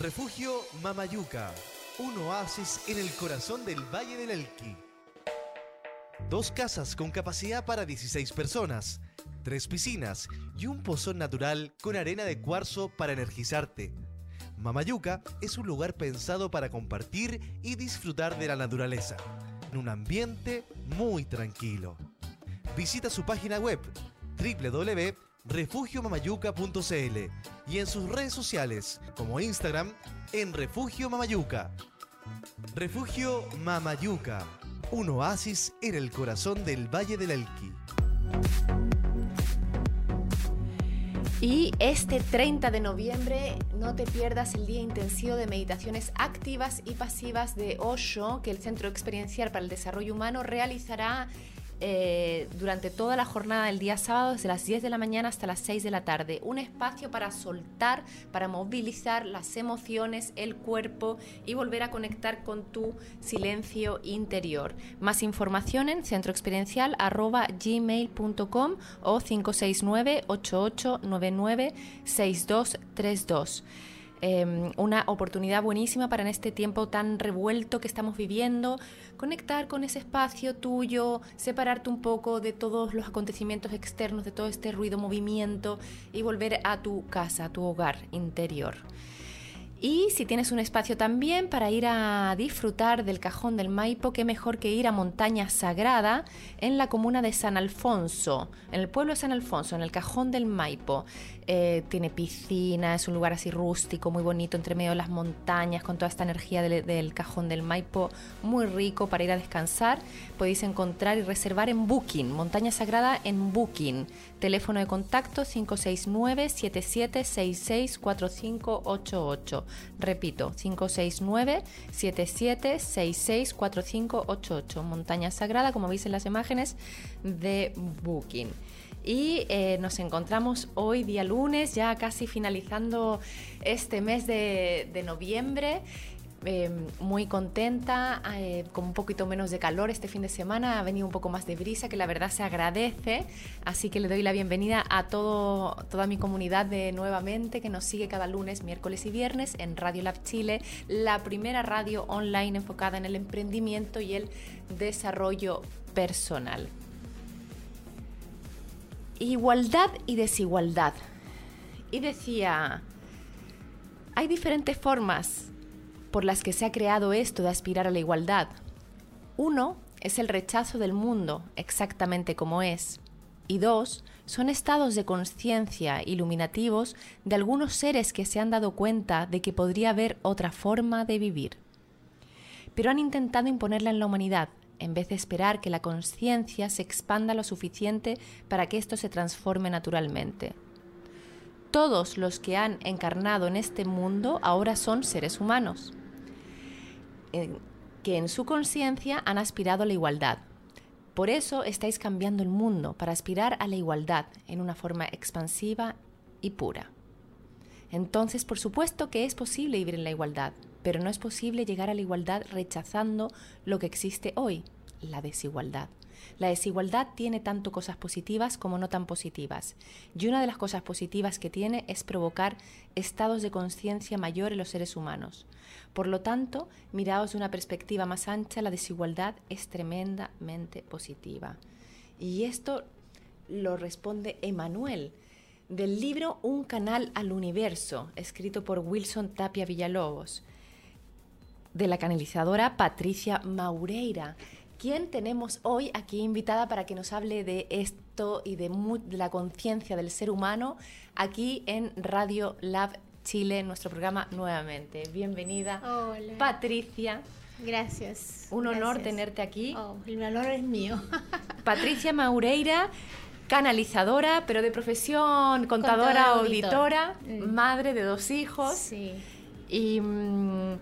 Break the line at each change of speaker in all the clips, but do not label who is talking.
Refugio Mamayuca, un oasis en el corazón del Valle del Elqui. Dos casas con capacidad para 16 personas, tres piscinas y un pozón natural con arena de cuarzo para energizarte. Mamayuca es un lugar pensado para compartir y disfrutar de la naturaleza, en un ambiente muy tranquilo. Visita su página web www.refugiomamayuca.cl y en sus redes sociales como Instagram en Refugio Mamayuca. Refugio Mamayuca, un oasis en el corazón del Valle del Elqui.
Y este 30 de noviembre no te pierdas el día intensivo de meditaciones activas y pasivas de Osho que el Centro Experiencial para el Desarrollo Humano realizará eh, durante toda la jornada del día sábado, desde las 10 de la mañana hasta las 6 de la tarde. Un espacio para soltar, para movilizar las emociones, el cuerpo y volver a conectar con tu silencio interior. Más información en centroexperiencial.gmail.com o 569 8899 6232. Em, una oportunidad buenísima para en este tiempo tan revuelto que estamos viviendo, conectar con ese espacio tuyo, separarte un poco de todos los acontecimientos externos, de todo este ruido, movimiento y volver a tu casa, a tu hogar interior. Y si tienes un espacio también para ir a disfrutar del cajón del Maipo, qué mejor que ir a Montaña Sagrada en la comuna de San Alfonso, en el pueblo de San Alfonso, en el cajón del Maipo. Eh, tiene piscina, es un lugar así rústico, muy bonito, entre medio de las montañas, con toda esta energía del, del cajón del Maipo, muy rico para ir a descansar. Podéis encontrar y reservar en Booking, Montaña Sagrada en Booking. Teléfono de contacto 569 7766 4588. Repito, 569 7766 4588. Montaña Sagrada, como veis en las imágenes de Booking. Y eh, nos encontramos hoy, día lunes, ya casi finalizando este mes de noviembre. Eh, muy contenta, eh, con un poquito menos de calor este fin de semana, ha venido un poco más de brisa, que la verdad se agradece, así que le doy la bienvenida a todo, toda mi comunidad de nuevamente que nos sigue cada lunes, miércoles y viernes en Radio Lab Chile, la primera radio online enfocada en el emprendimiento y el desarrollo personal. Igualdad y desigualdad. Y decía, hay diferentes formas por las que se ha creado esto de aspirar a la igualdad. Uno es el rechazo del mundo exactamente como es. Y dos, son estados de conciencia iluminativos de algunos seres que se han dado cuenta de que podría haber otra forma de vivir. Pero han intentado imponerla en la humanidad, en vez de esperar que la conciencia se expanda lo suficiente para que esto se transforme naturalmente. Todos los que han encarnado en este mundo ahora son seres humanos, que en su conciencia han aspirado a la igualdad. Por eso estáis cambiando el mundo, para aspirar a la igualdad en una forma expansiva y pura. Entonces, por supuesto que es posible vivir en la igualdad, pero no es posible llegar a la igualdad rechazando lo que existe hoy, la desigualdad. La desigualdad tiene tanto cosas positivas como no tan positivas. Y una de las cosas positivas que tiene es provocar estados de conciencia mayor en los seres humanos. Por lo tanto, mirados de una perspectiva más ancha, la desigualdad es tremendamente positiva. Y esto lo responde Emanuel del libro Un canal al universo, escrito por Wilson Tapia Villalobos, de la canalizadora Patricia Maureira. ¿Quién tenemos hoy aquí invitada para que nos hable de esto y de, de la conciencia del ser humano aquí en Radio Lab Chile, en nuestro programa nuevamente? Bienvenida,
Hola.
Patricia.
Gracias.
Un honor
gracias.
tenerte aquí.
Oh, el honor es mío.
Patricia Maureira, canalizadora, pero de profesión, contadora,
Contadora,
auditora,
auditor. Mm.
madre de dos hijos.
Sí.
y mm,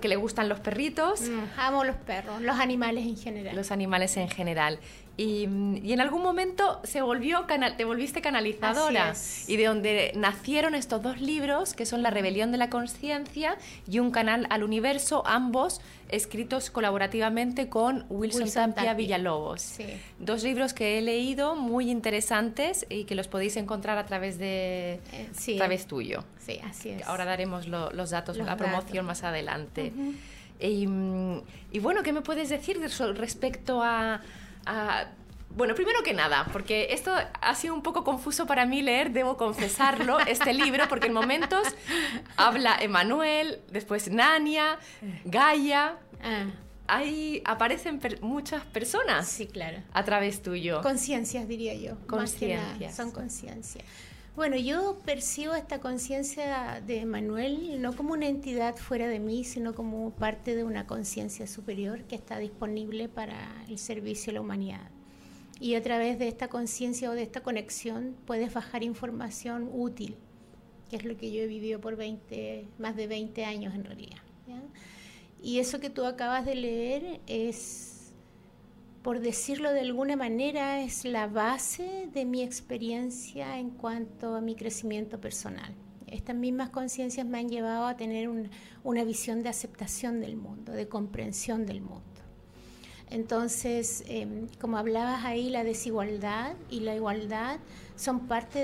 que le gustan los perritos.
Mm, amo los perros, los animales en general.
Los animales en general. Y, y, en algún momento se volvió canal, te volviste canalizadora y de donde nacieron estos dos libros que son La rebelión de la conciencia y Un canal al universo, ambos escritos colaborativamente con Wilson, Wilson Tapia, Villalobos.
Sí.
Dos libros que he leído muy interesantes y que los podéis encontrar a través de
eh, sí.
a través tuyo.
Sí, así es.
Ahora daremos lo, los datos,
Los
la promoción más adelante. Y, mm, y bueno, ¿qué me puedes decir respecto a, a- Bueno, primero que nada, porque esto ha sido un poco confuso para mí leer, debo confesarlo, este libro, porque en momentos habla Emanuel, después Nania, Gaia,
Ah,
ahí aparecen per- muchas personas
sí, claro.
a través tuyo.
Conciencias, diría yo.
Conciencias.
Son conciencias. Bueno, yo percibo esta conciencia de Manuel no como una entidad fuera de mí, sino como parte de una conciencia superior que está disponible para el servicio a la humanidad. Y a través de esta conciencia o de esta conexión puedes bajar información útil, que es lo que yo he vivido por 20, más de 20 años en realidad. Y eso que tú acabas de leer es por decirlo de alguna manera, es la base de mi experiencia en cuanto a mi crecimiento personal. Estas mismas conciencias me han llevado a tener un- una visión de aceptación del mundo, de comprensión del mundo. Entonces, eh, como hablabas ahí, la desigualdad y la igualdad son parte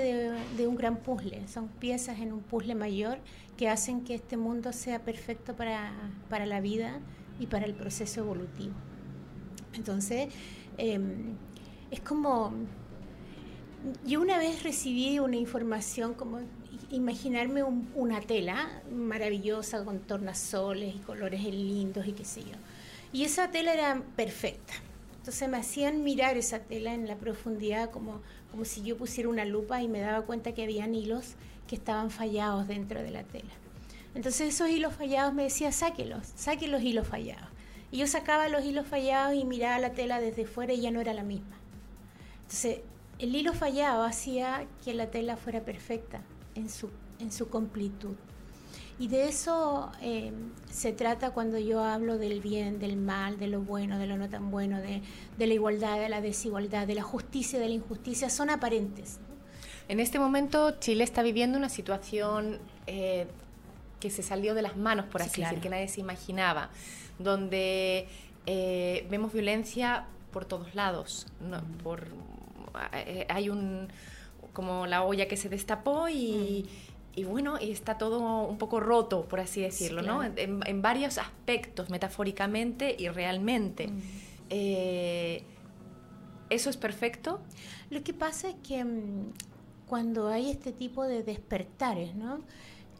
de, un gran puzzle, son piezas en un puzzle mayor que hacen que este mundo sea perfecto para la vida y para el proceso evolutivo. Entonces, eh, es como, yo una vez recibí una información como imaginarme un- una tela maravillosa con tornasoles y colores lindos y qué sé yo. Y esa tela era perfecta. Entonces me hacían mirar esa tela en la profundidad como, como si yo pusiera una lupa y me daba cuenta que habían hilos que estaban fallados dentro de la tela. Entonces esos hilos fallados me decía, sáquelos, saque los hilos fallados. Y yo sacaba los hilos fallados y miraba la tela desde fuera y ya no era la misma. Entonces, el hilo fallado hacía que la tela fuera perfecta en su, en su completud. Y de eso eh, se trata cuando yo hablo del bien, del mal, de lo bueno, de lo no tan bueno, de, de la igualdad, de la desigualdad, de la justicia, de la injusticia, son aparentes. ¿no?
En este momento Chile está viviendo una situación eh, que se salió de las manos, por
Sí,
así
claro.
decir, que nadie se imaginaba, donde eh, vemos violencia por todos lados, ¿no? por, eh, hay un como la olla que se destapó y, y bueno, y está todo un poco roto, por así decirlo, ¿no?
claro.
En, en varios aspectos, metafóricamente y realmente. Eh, ¿Eso es perfecto?
Lo que pasa es que mm, cuando hay este tipo de despertares, ¿no?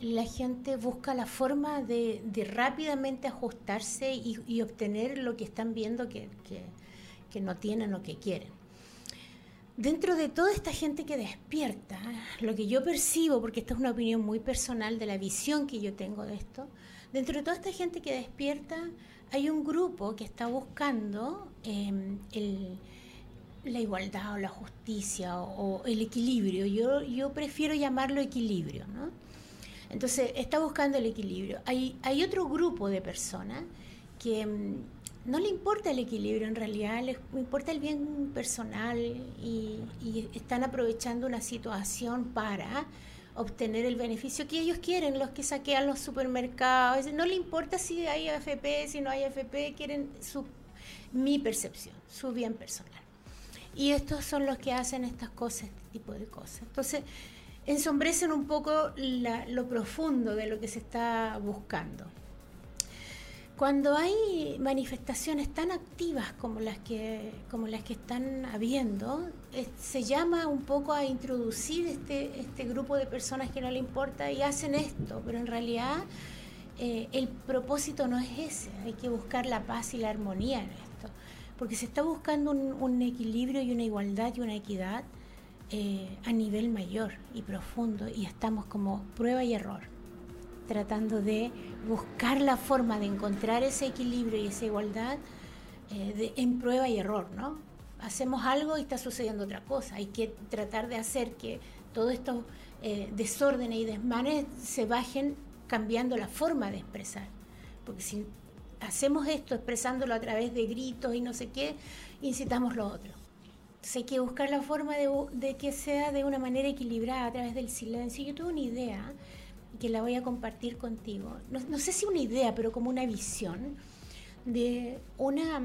La gente busca la forma de, rápidamente ajustarse y, obtener lo que están viendo que, no tienen o que quieren. Dentro de toda esta gente que despierta, lo que yo percibo, porque esta es una opinión muy personal de la visión que yo tengo de esto, dentro de toda esta gente que despierta hay un grupo que está buscando el, la igualdad o la justicia o, o el equilibrio. Yo, yo prefiero llamarlo equilibrio, ¿no? Entonces, está buscando el equilibrio. Hay, otro grupo de personas que mm, no le importa el equilibrio, en realidad les importa el bien personal y, y están aprovechando una situación para obtener el beneficio que ellos quieren, los que saquean los supermercados. No le importa si hay AFP, si no hay AFP, quieren su, mi percepción, su bien personal. Y estos son los que hacen estas cosas, este tipo de cosas. Entonces, ensombrecen un poco la- lo profundo de lo que se está buscando. Cuando hay manifestaciones tan activas como las que, como las que están habiendo, eh, se llama un poco a introducir este, este grupo de personas que no le importa y hacen esto, pero en realidad eh, el propósito no es ese, hay que buscar la paz y la armonía en esto, porque se está buscando un, un equilibrio y una igualdad y una equidad eh, a nivel mayor y profundo y estamos como prueba y error tratando de buscar la forma de encontrar ese equilibrio y esa igualdad eh, en prueba y error, ¿no? Hacemos algo y está sucediendo otra cosa. Hay que tratar de hacer que todos estos eh, desórdenes y desmanes se bajen cambiando la forma de expresar. Porque si hacemos esto expresándolo a través de gritos y no sé qué, incitamos lo otro. Entonces hay que buscar la forma de, que sea de una manera equilibrada a través del silencio. Yo tuve una idea que la voy a compartir contigo. No, no sé si una idea, pero como una visión de una...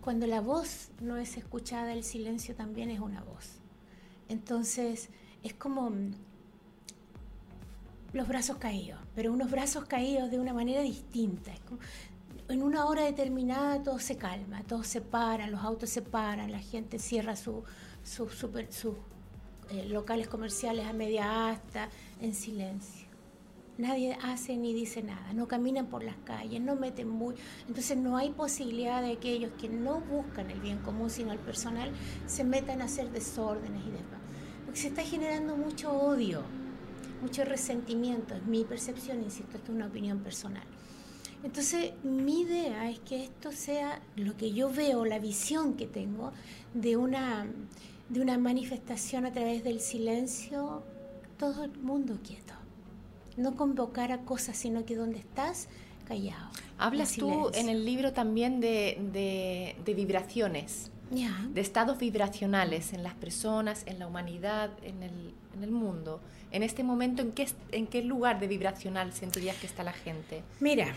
Cuando la voz no es escuchada, el silencio también es una voz. Entonces es como los brazos caídos, pero unos brazos caídos de una manera distinta. En una hora determinada todo se calma, todo se para, los autos se paran, la gente cierra sus su, eh, locales comerciales a media asta en silencio. Nadie hace ni dice nada, no caminan por las calles, no meten muy... Entonces no hay posibilidad de que aquellos que no buscan el bien común sino el personal se metan a hacer desórdenes y demás. Porque se está generando mucho odio mucho resentimiento, es mi percepción, insisto, esto es una opinión personal. Entonces, mi idea es que esto sea lo que yo veo, la visión que tengo de una, de una manifestación a través del silencio, todo el mundo quieto. No convocar a cosas, sino que donde estás, callado.
Hablas tú en el libro también de, de, vibraciones, de estados vibracionales en las personas, en la humanidad, en el, en el mundo en este momento, ¿en qué, en qué lugar de vibracional sentirías que está la gente?
Mira,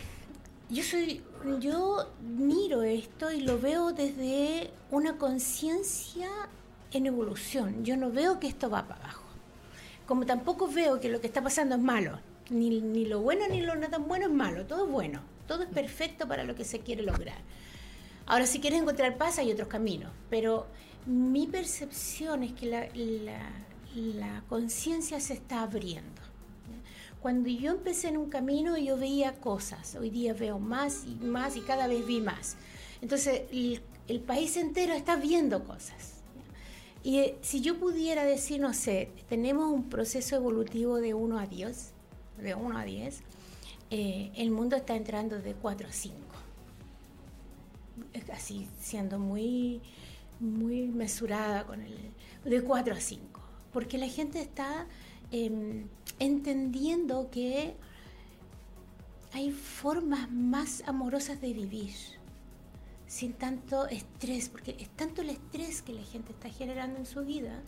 yo soy, yo miro esto y lo veo desde una conciencia en evolución. Yo no veo que esto va para abajo. Como tampoco veo que lo que está pasando es malo. Ni, ni lo bueno ni lo no tan bueno es malo. Todo es bueno. Todo es perfecto para lo que se quiere lograr. Ahora, si quieres encontrar paz, hay otros caminos. Pero mi percepción es que la la conciencia se está abriendo. Cuando yo empecé en un camino yo veía cosas, hoy día veo más y más y cada vez vi más. Entonces el, país entero está viendo cosas. Y eh, si yo pudiera decir, no sé, tenemos un proceso evolutivo de 1 a 10, de 1 a 10, eh, el mundo está entrando de 4 a 5. Así, siendo muy, muy mesurada con el... de 4 a 5 porque la gente está em, entendiendo que hay formas más amorosas de vivir sin tanto estrés, porque es tanto el estrés que la gente está generando en su vida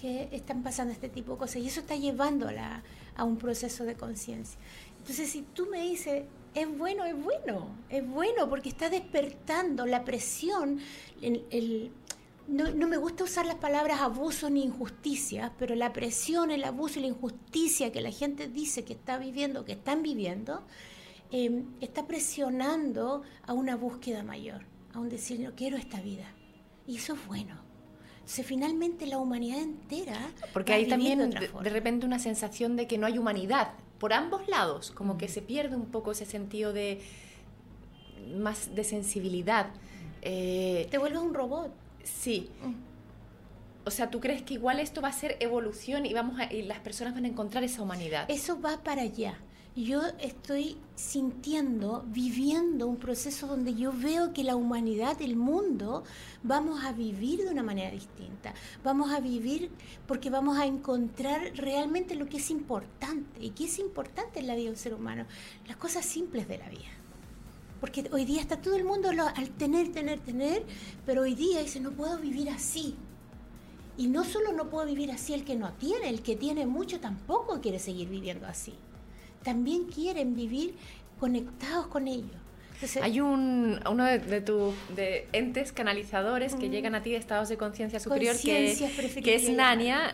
que están pasando este tipo de cosas y eso está llevándola a un proceso de conciencia. Entonces, si tú me dices, es bueno, es bueno, es bueno porque está despertando la presión, el, no, me gusta usar las palabras abuso ni injusticia, pero la presión, el abuso y la injusticia que la gente dice que está viviendo, que están viviendo, em, está presionando a una búsqueda mayor, a un decir, no quiero esta vida. Y eso es bueno. Entonces, finalmente la humanidad entera.
Porque hay también de, repente una sensación de que no hay humanidad por ambos lados, como que se pierde un poco ese sentido de más de sensibilidad.
Eh, Te vuelves un robot.
Sí. O sea, ¿tú crees que igual esto va a ser evolución y, vamos y las personas van a encontrar esa humanidad?
Eso va para allá. Yo estoy sintiendo, viviendo un proceso donde yo veo que la humanidad, el mundo, vamos a vivir de una manera distinta. Vamos a vivir porque vamos a encontrar realmente lo que es importante. ¿Y qué es importante en la vida de un ser humano? Las cosas simples de la vida. Porque hoy día está todo el mundo al tener, tener, tener, pero hoy día dice, no puedo vivir así. Y no solo no puedo vivir así el que no tiene, el que tiene mucho tampoco quiere seguir viviendo así. También quieren vivir conectados con ellos.
Hay un, uno de, tus entes canalizadores que llegan a ti de estados de conciencia superior que, que es Nania,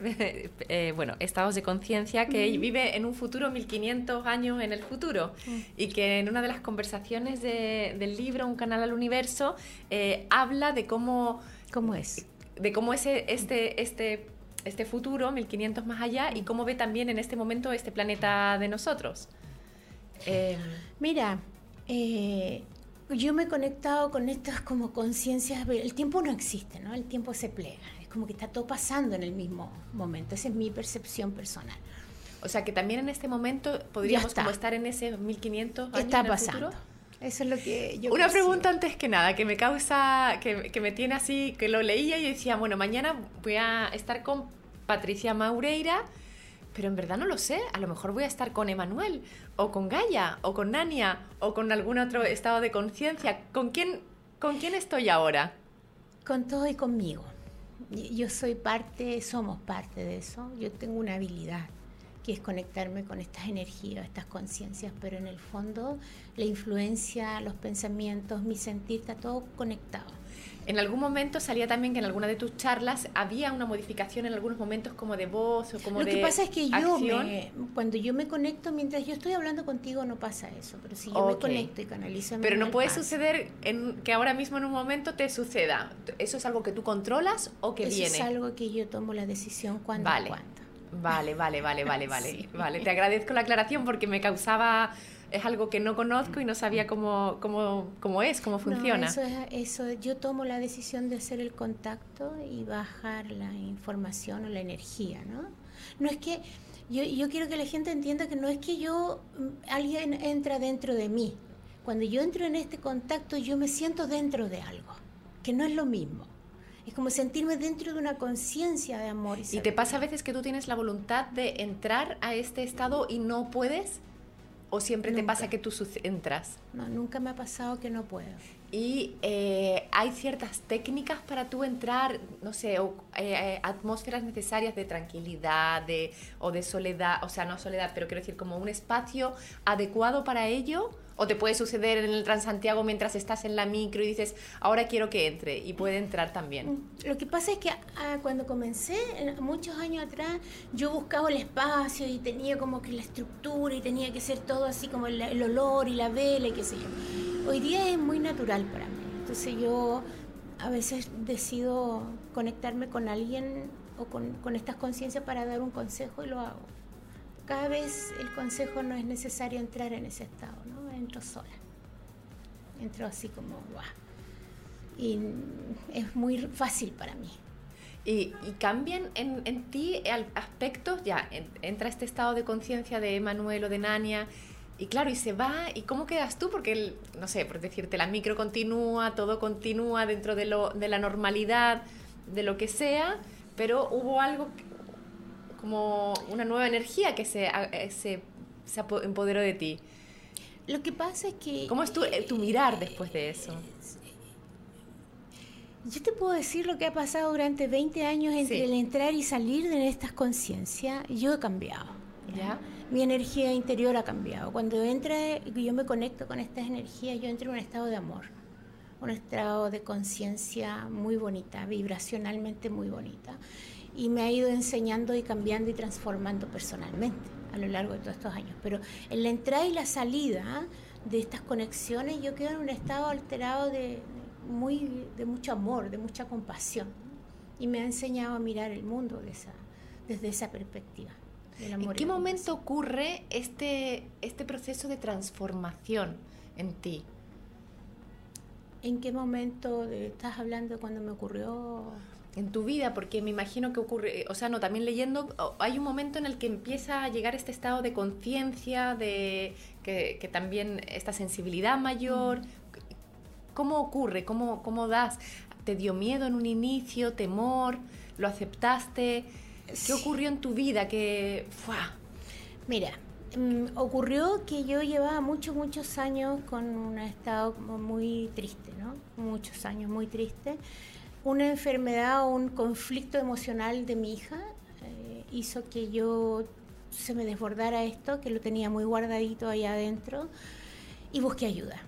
Eh, bueno, estados de conciencia, que vive en un futuro 1500 años en el futuro y que en una de las conversaciones del libro Un canal al universo eh, habla de cómo...
¿Cómo es?
De cómo es este, este, este futuro, 1500 más allá, y cómo ve también en este momento este planeta de nosotros.
Eh, Mira, yo me he conectado con estas como conciencias, el tiempo no existe, ¿no? El tiempo se plega, como que está todo pasando en el mismo momento. Esa es mi percepción personal.
O sea que también en este momento podríamos como estar en ese 1500 años
Está pasando. Eso es lo que yo
Una pregunta antes que nada, que me causa, que, que, me tiene así, que lo leía y decía, bueno, mañana voy a estar con Patricia Maureira, pero en verdad no lo sé. A lo mejor voy a estar con Emanuel, o con Gaia, o con Nania, o con algún otro estado de conciencia. ¿Con quién, ¿Con quién estoy ahora?
Con todo y conmigo. Yo soy parte, somos parte de eso. Yo tengo una habilidad que es conectarme con estas energías, estas conciencias, pero en el fondo la influencia, los pensamientos, mi sentir, está todo conectado.
En algún momento salía también que en alguna de tus charlas había una modificación en algunos momentos como de voz o como
de
Lo
que pasa es que yo, cuando yo me conecto, mientras yo estoy hablando contigo no pasa eso, pero si yo me conecto y canalizo...
Pero no puede suceder en, que ahora mismo en un momento te suceda. ¿Eso es algo que tú controlas o que viene?
es algo que yo tomo la decisión cuando
vale. Vale, vale, vale, vale, vale, vale. Te agradezco la aclaración porque me causaba es algo que no conozco y no sabía cómo, cómo, cómo es, cómo funciona.
eso, es, eso, yo tomo la decisión de hacer el contacto y bajar la información o la energía, ¿no? No es que, yo, yo quiero que la gente entienda que no es que yo, mm, alguien entra dentro de mí. Cuando yo entro en este contacto, yo me siento dentro de algo, que no es lo mismo. Es como sentirme dentro de una conciencia de amor.
¿Y te pasa a veces que tú tienes la voluntad de entrar a este estado y no puedes? ¿O siempre te pasa que tú entras?
No, nunca me ha pasado que no puedo.
Y eh, hay ciertas técnicas para tú entrar, no sé, o, eh, eh, atmósferas necesarias de tranquilidad de, o de soledad, o sea, no soledad, pero quiero decir como un espacio adecuado para ello o te puede suceder en el Transantiago mientras estás en la micro y dices, ahora quiero que entre, y puede entrar también. Mm,
lo que pasa es que ah, cuando comencé, muchos años atrás, yo buscaba el espacio y tenía como que la estructura y tenía que ser todo así como el, olor y la vela y qué sé yo. Hoy día es muy natural para mí. Entonces yo a veces decido conectarme con alguien o con, con estas conciencias para dar un consejo y lo hago. Cada vez el consejo no es necesario entrar en ese estado, ¿no? entro sola. Entro así como, guau. Y es muy fácil para mí.
¿Y, cambian en, en, ti aspectos? Ya, entra este estado de conciencia de Emanuel o de Nania, y claro, y se va, ¿y cómo quedas tú? Porque, no sé, por decirte, la micro continúa, todo continúa dentro de, lo, de la normalidad, de lo que sea, pero hubo algo como una nueva energía que se, eh, se, se empoderó de ti.
Lo que pasa es que...
¿Cómo es tu, eh, tu mirar después de eso?
Yo te puedo decir lo que ha pasado durante 20 años entre el entrar y salir de estas conciencias. Yo he cambiado. ¿ya? Mi energía interior ha cambiado. Cuando entra, yo me conecto con estas energías, yo entro en un estado de amor, un estado de conciencia muy bonita, vibracionalmente muy bonita. Y me ha ido enseñando y cambiando y transformando personalmente a lo largo de todos estos años. Pero en la entrada y la salida de estas conexiones yo quedo en un estado alterado de, muy, de mucho amor, de mucha compasión. Y me ha enseñado a mirar el mundo de esa, desde esa perspectiva.
¿En qué momento ocurre este, este proceso de transformación en ti?
¿En qué momento estás hablando cuando me ocurrió?
en tu vida, porque me imagino que ocurre, o sea, no, también leyendo, hay un momento en el que empieza a llegar este estado de conciencia, de que, también esta sensibilidad mayor. ¿Cómo ocurre? ¿Cómo, ¿Cómo das? ¿Te dio miedo en un inicio, temor? ¿Lo aceptaste? ¿Qué ocurrió en tu vida? Que,
Mira, mm, ocurrió que yo llevaba muchos, muchos años con un estado muy triste, ¿no? Muchos años muy triste una enfermedad o un conflicto emocional de mi hija eh, hizo que yo se me desbordara esto, que lo tenía muy guardadito ahí adentro, y busqué ayuda.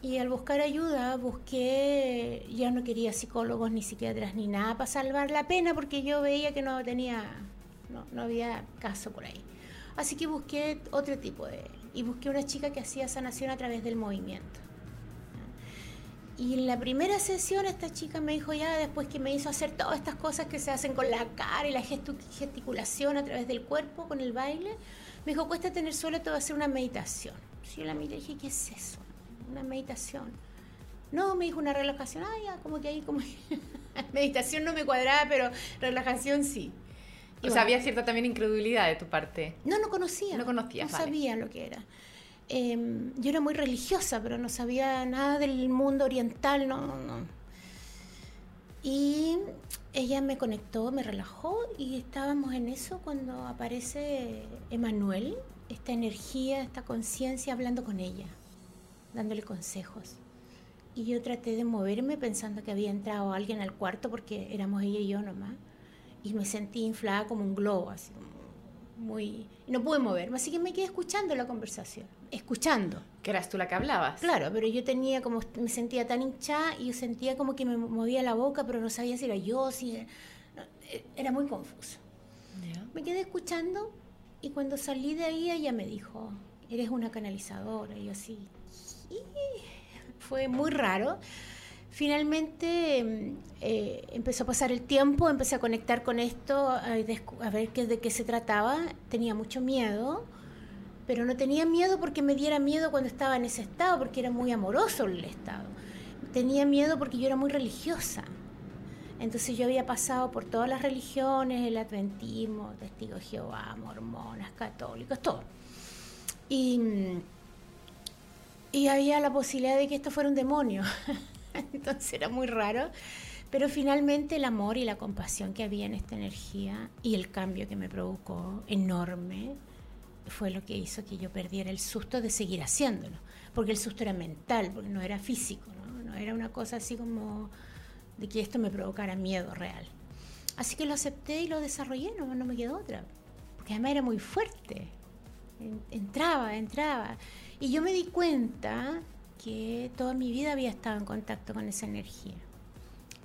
Y al buscar ayuda, busqué, ya no quería psicólogos ni psiquiatras ni nada para salvar la pena, porque yo veía que no tenía, no, no había caso por ahí. Así que busqué otro tipo de, y busqué una chica que hacía sanación a través del movimiento. Y en la primera sesión esta chica me dijo ya, después que me hizo hacer todas estas cosas que se hacen con la cara y la gesticulación a través del cuerpo, con el baile, me dijo, cuesta tener suelo, te voy a hacer una meditación. yo la miré y dije, ¿qué es eso? Una meditación. No, me dijo una relajación. Ah, ya, como que ahí, como... meditación no me cuadraba, pero relajación sí.
O sea, había cierta también incredulidad de tu parte.
No, no conocía.
No conocía.
No sabía lo que era. Em, yo era muy religiosa, pero no sabía nada del mundo oriental, no, no. Y ella me conectó, me relajó y estábamos en eso cuando aparece Emanuel, esta energía, esta conciencia hablando con ella, dándole consejos. Y yo traté de moverme pensando que había entrado alguien al cuarto porque éramos ella y yo nomás. Y me sentí inflada como un globo, así muy... no pude moverme, así que me quedé escuchando la conversación, escuchando.
Que eras tú la que hablabas.
Claro, pero yo tenía como, me sentía tan hinchada y yo sentía como que me movía la boca, pero no sabía si era yo, si era, era muy confuso. Me quedé escuchando y cuando salí de ahí ella me dijo, eres una canalizadora, y yo así, fue muy raro Finalmente mm, eh, empezó a pasar el tiempo, empecé a conectar con esto, a, ver qué, de qué se trataba. Tenía mucho miedo, pero no tenía miedo porque me diera miedo cuando estaba en ese estado, porque era muy amoroso el estado. Tenía miedo porque yo era muy religiosa. Entonces yo había pasado por todas las religiones, el adventismo, testigos de Jehová, mormonas, católicos, todo. Y, mm, y había la posibilidad de que esto fuera un demonio. Entonces era muy raro. Pero finalmente el amor y la compasión que había en esta energía y el cambio que me provocó enorme fue lo que hizo que yo perdiera el susto de seguir haciéndolo. Porque el susto era mental, porque no era físico, no, era una cosa así como de que esto me provocara miedo real. Así que lo acepté y lo desarrollé, no, no me quedó otra. Porque además era muy fuerte. Entraba, entraba. Y yo me di cuenta que toda mi vida había estado en contacto con esa energía.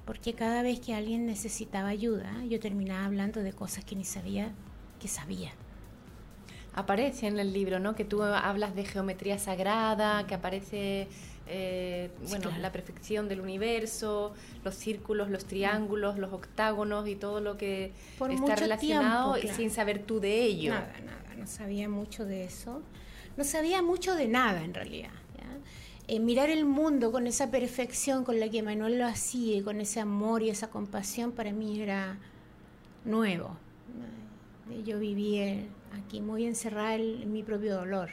Porque cada vez que alguien necesitaba ayuda, yo terminaba hablando de cosas que ni sabía que sabía.
Aparece en el libro, ¿no? Que tú hablas de geometría sagrada, que aparece eh, bueno, la perfección del universo, los círculos, los triángulos, los octágonos y todo lo que está relacionado y sin saber tú de ello.
Nada, nada, no sabía mucho de eso. No sabía mucho de nada en realidad. Eh, mirar el mundo con esa perfección con la que Manuel lo hacía y con ese amor y esa compasión para mí era nuevo. Eh, yo vivía aquí muy encerrada en, mi propio dolor.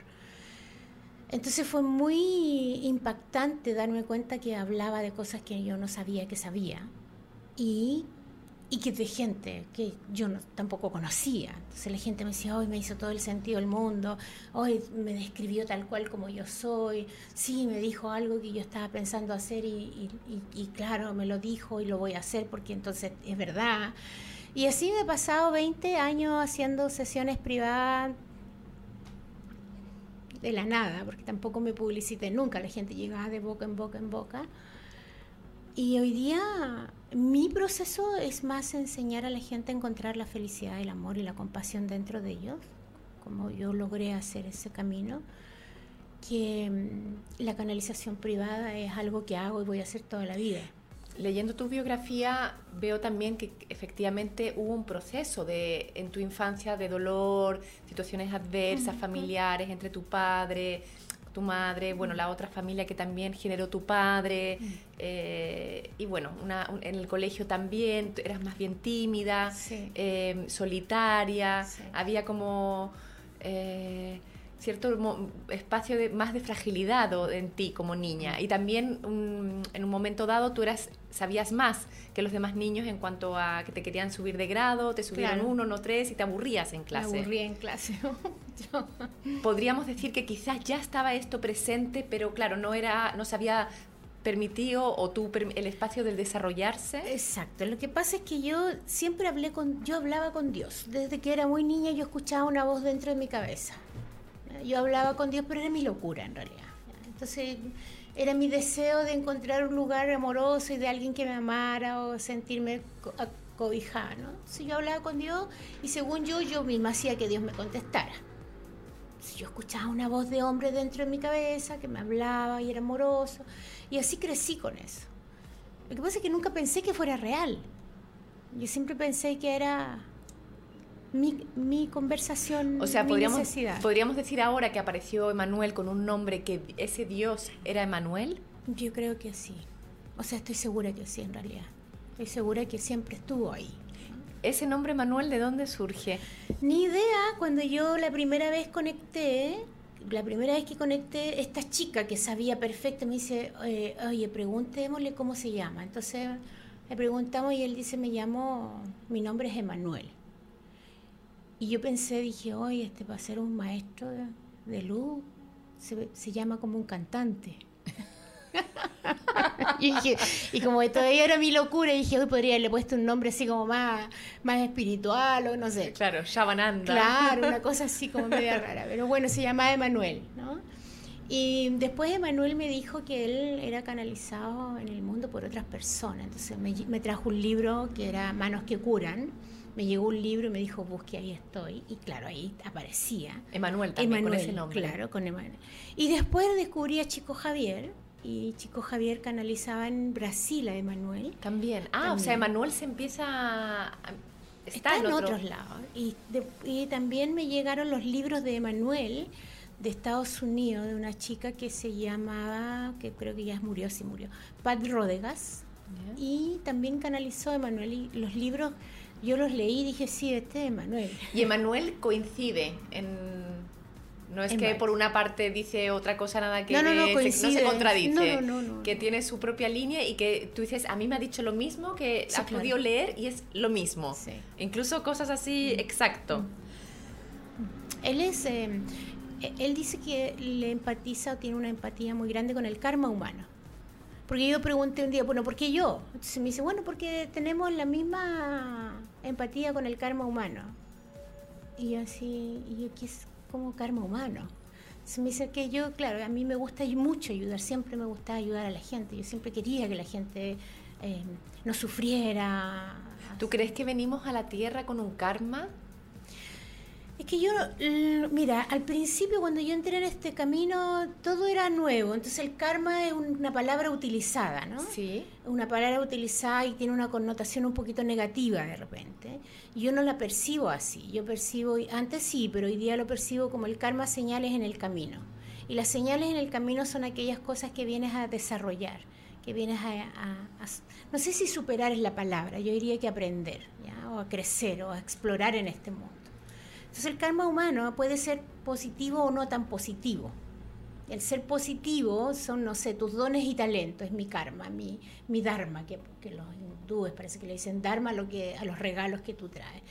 Entonces fue muy impactante darme cuenta que hablaba de cosas que yo no sabía que sabía y y que de gente que yo no, tampoco conocía. Entonces la gente me decía, hoy me hizo todo el sentido del mundo, hoy me describió tal cual como yo soy, sí, me dijo algo que yo estaba pensando hacer y, y, claro, me lo dijo y lo voy a hacer porque entonces es verdad. Y así me he pasado 20 años haciendo sesiones privadas de la nada, porque tampoco me publicité nunca, la gente llegaba de boca en boca en boca. Y hoy día mi proceso es más enseñar a la gente a encontrar la felicidad, el amor y la compasión dentro de ellos, como yo logré hacer ese camino, que mm, la canalización privada es algo que hago y voy a hacer toda la vida.
Leyendo tu biografía veo también que efectivamente hubo un proceso de en tu infancia de dolor, situaciones adversas, familiares entre tu padre, tu madre, bueno, la otra familia que también generó tu padre, mm. eh, y bueno, en el colegio también, eras más bien tímida, eh, solitaria, había como... Eh, cierto espacio de, más de fragilidad en ti como niña. Y también en un momento dado tú eras sabías más que los demás niños en cuanto a que te querían subir de grado te subieron uno no tres y te aburrías en clase.
me aburría en clase
podríamos decir que quizás ya estaba esto presente pero claro no era no se había permitido o tú el espacio del desarrollarse.
Exacto. Lo que pasa es que yo siempre hablé con yo hablaba con Dios. Desde que era muy niña yo escuchaba una voz dentro de mi cabeza yo hablaba con Dios, pero era mi locura en realidad. Entonces era mi deseo de encontrar un lugar amoroso y de alguien que me amara o sentirme cobijada. ¿no? Yo hablaba con Dios y según yo, yo misma hacía que Dios me contestara. yo escuchaba una voz de hombre dentro de mi cabeza que me hablaba y era amoroso. Y así crecí con eso. Lo que pasa es que nunca pensé que fuera real. Yo siempre pensé que era mi, mi conversación,
o sea, podríamos, ¿Podríamos decir ahora que apareció Emanuel con un nombre que ese Dios era Emanuel?
Yo creo que sí. O sea, estoy segura que sí, en realidad. Estoy segura que siempre estuvo ahí.
¿Ese nombre Manuel de dónde surge?
Ni idea, cuando yo la primera vez conecté, la primera vez que conecté, esta chica que sabía perfecto me dice, oye, preguntémosle cómo se llama. Entonces Le preguntamos y él dice, me llamo, mi nombre es Emanuel. Y yo pensé, dije, oye, este va a ser un maestro de, luz, se, llama como un cantante. y, como todavía era mi locura, dije, hoy podría haberle puesto un nombre así como más, más espiritual o no sé.
Claro, Shabananda.
Claro, una cosa así como media rara. Pero bueno, se llama Emanuel, ¿no? Y después Emanuel me dijo que él era canalizado en el mundo por otras personas. Entonces me, trajo un libro que era Manos que curan. Me llegó un libro y me dijo, busque, ahí estoy. Y claro, ahí aparecía.
Emanuel también, con ese nombre.
Claro, con Emanuel. Y después descubrí a Chico Javier, y Chico Javier canalizaba en Brasil a Emanuel.
También. Ah, o sea, Emanuel se empieza a...
Está, en, otros lados. Y, y, también me llegaron los libros de Emanuel de Estados Unidos, de una chica que se llamaba, que creo que ya murió, sí murió, Pat Rodegas. Y también canalizó Emanuel. Y los libros, yo los leí y dije, sí, este es Emanuel.
Y Emanuel coincide en... No es que por una parte dice otra cosa nada que
no, no, no, no
se contradice, que tiene su propia línea y que tú dices, a mí me ha dicho lo mismo, que ha podido leer y es lo mismo. Incluso cosas así, mm. exacto.
Él es, eh, él dice que le empatiza o tiene una empatía muy grande con el karma humano. Porque yo pregunté un día, bueno, ¿por qué yo? Entonces me dice, bueno, porque tenemos la misma empatía con el karma humano. Y yo así, y ¿qué es como karma humano? Entonces me dice que yo, claro, a mí me gusta mucho ayudar, siempre me gusta ayudar a la gente. Yo siempre quería que la gente eh, no sufriera.
¿Tú crees que venimos a la Tierra con un karma?
Es que yo, mira, al principio cuando yo entré en este camino todo era nuevo, entonces el karma es una palabra utilizada, ¿no?
Sí.
Una palabra utilizada y tiene una connotación un poquito negativa de repente. Yo no la percibo así, yo percibo, antes sí, pero hoy día lo percibo como el karma señales en el camino. Y las señales en el camino son aquellas cosas que vienes a desarrollar, que vienes a, no sé si superar es la palabra, yo diría que aprender, ¿ya? o a crecer, o a explorar en este mundo. Entonces el karma humano puede ser positivo o no tan positivo. El ser positivo son, no sé, tus dones y talentos, es mi karma, mi, mi dharma, que, los hindúes parece que le dicen dharma a, lo que, a los regalos que tú traes.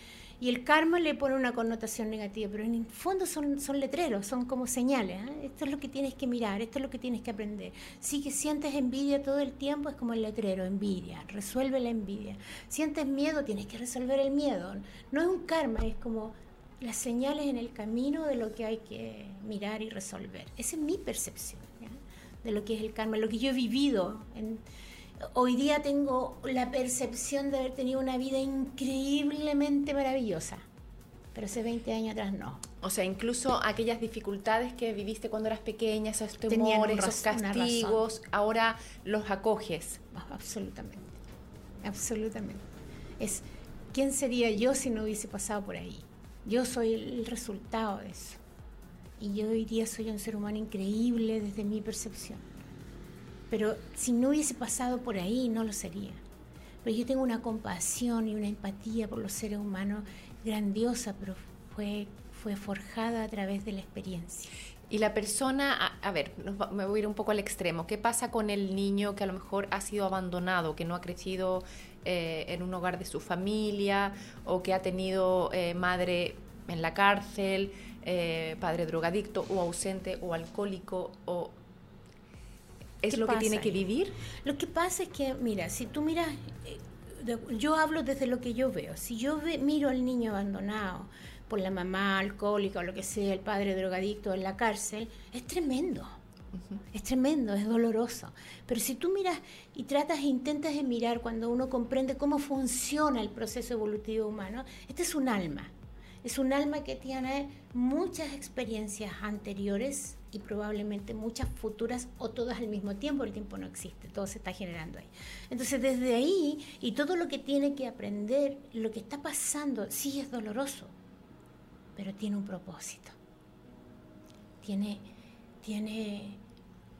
Y el karma le pone una connotación negativa, pero en el fondo son, son letreros, son como señales. ¿eh? Esto es lo que tienes que mirar, esto es lo que tienes que aprender. Si que sientes envidia todo el tiempo, es como el letrero, envidia, resuelve la envidia. Sientes miedo, tienes que resolver el miedo. No es un karma, es como las señales en el camino de lo que hay que mirar y resolver. Esa es mi percepción de lo que es el karma, lo que yo he vivido. hoy día tengo la percepción de haber tenido una vida increíblemente maravillosa, pero hace 20 años atrás no.
O sea, incluso aquellas dificultades que viviste cuando eras pequeña, esos temores, esos castigos, ahora los acoges.
Absolutamente, absolutamente. Es, ¿Quién sería yo si no hubiese pasado por ahí? Yo soy el resultado de eso. Y yo hoy día soy un ser humano increíble desde mi percepción. Pero si no hubiese pasado por ahí, no lo sería. Pero yo tengo una compasión y una empatía por los seres humanos grandiosa, pero fue, fue forjada a través de la experiencia.
Y la persona, a, ver, me voy a ir un poco al extremo. ¿Qué pasa con el niño que a lo mejor ha sido abandonado, que no ha crecido eh, en un hogar de su familia o que ha tenido eh, madre en la cárcel, eh, padre drogadicto o ausente o alcohólico o es lo que tiene que vivir?
Lo que pasa es que, mira, si tú miras, yo hablo desde lo que yo veo. Si yo miro al niño abandonado por la mamá alcohólica o lo que sea, el padre drogadicto en la cárcel, es tremendo. Es tremendo, es doloroso. Pero si tú miras y tratas e intentas de mirar cuando uno comprende cómo funciona el proceso evolutivo humano, este es un alma. Es un alma que tiene muchas experiencias anteriores y probablemente muchas futuras o todas al mismo tiempo. El tiempo no existe, todo se está generando ahí. Entonces desde ahí y todo lo que tiene que aprender, lo que está pasando, sí es doloroso, pero tiene un propósito. Tiene tiene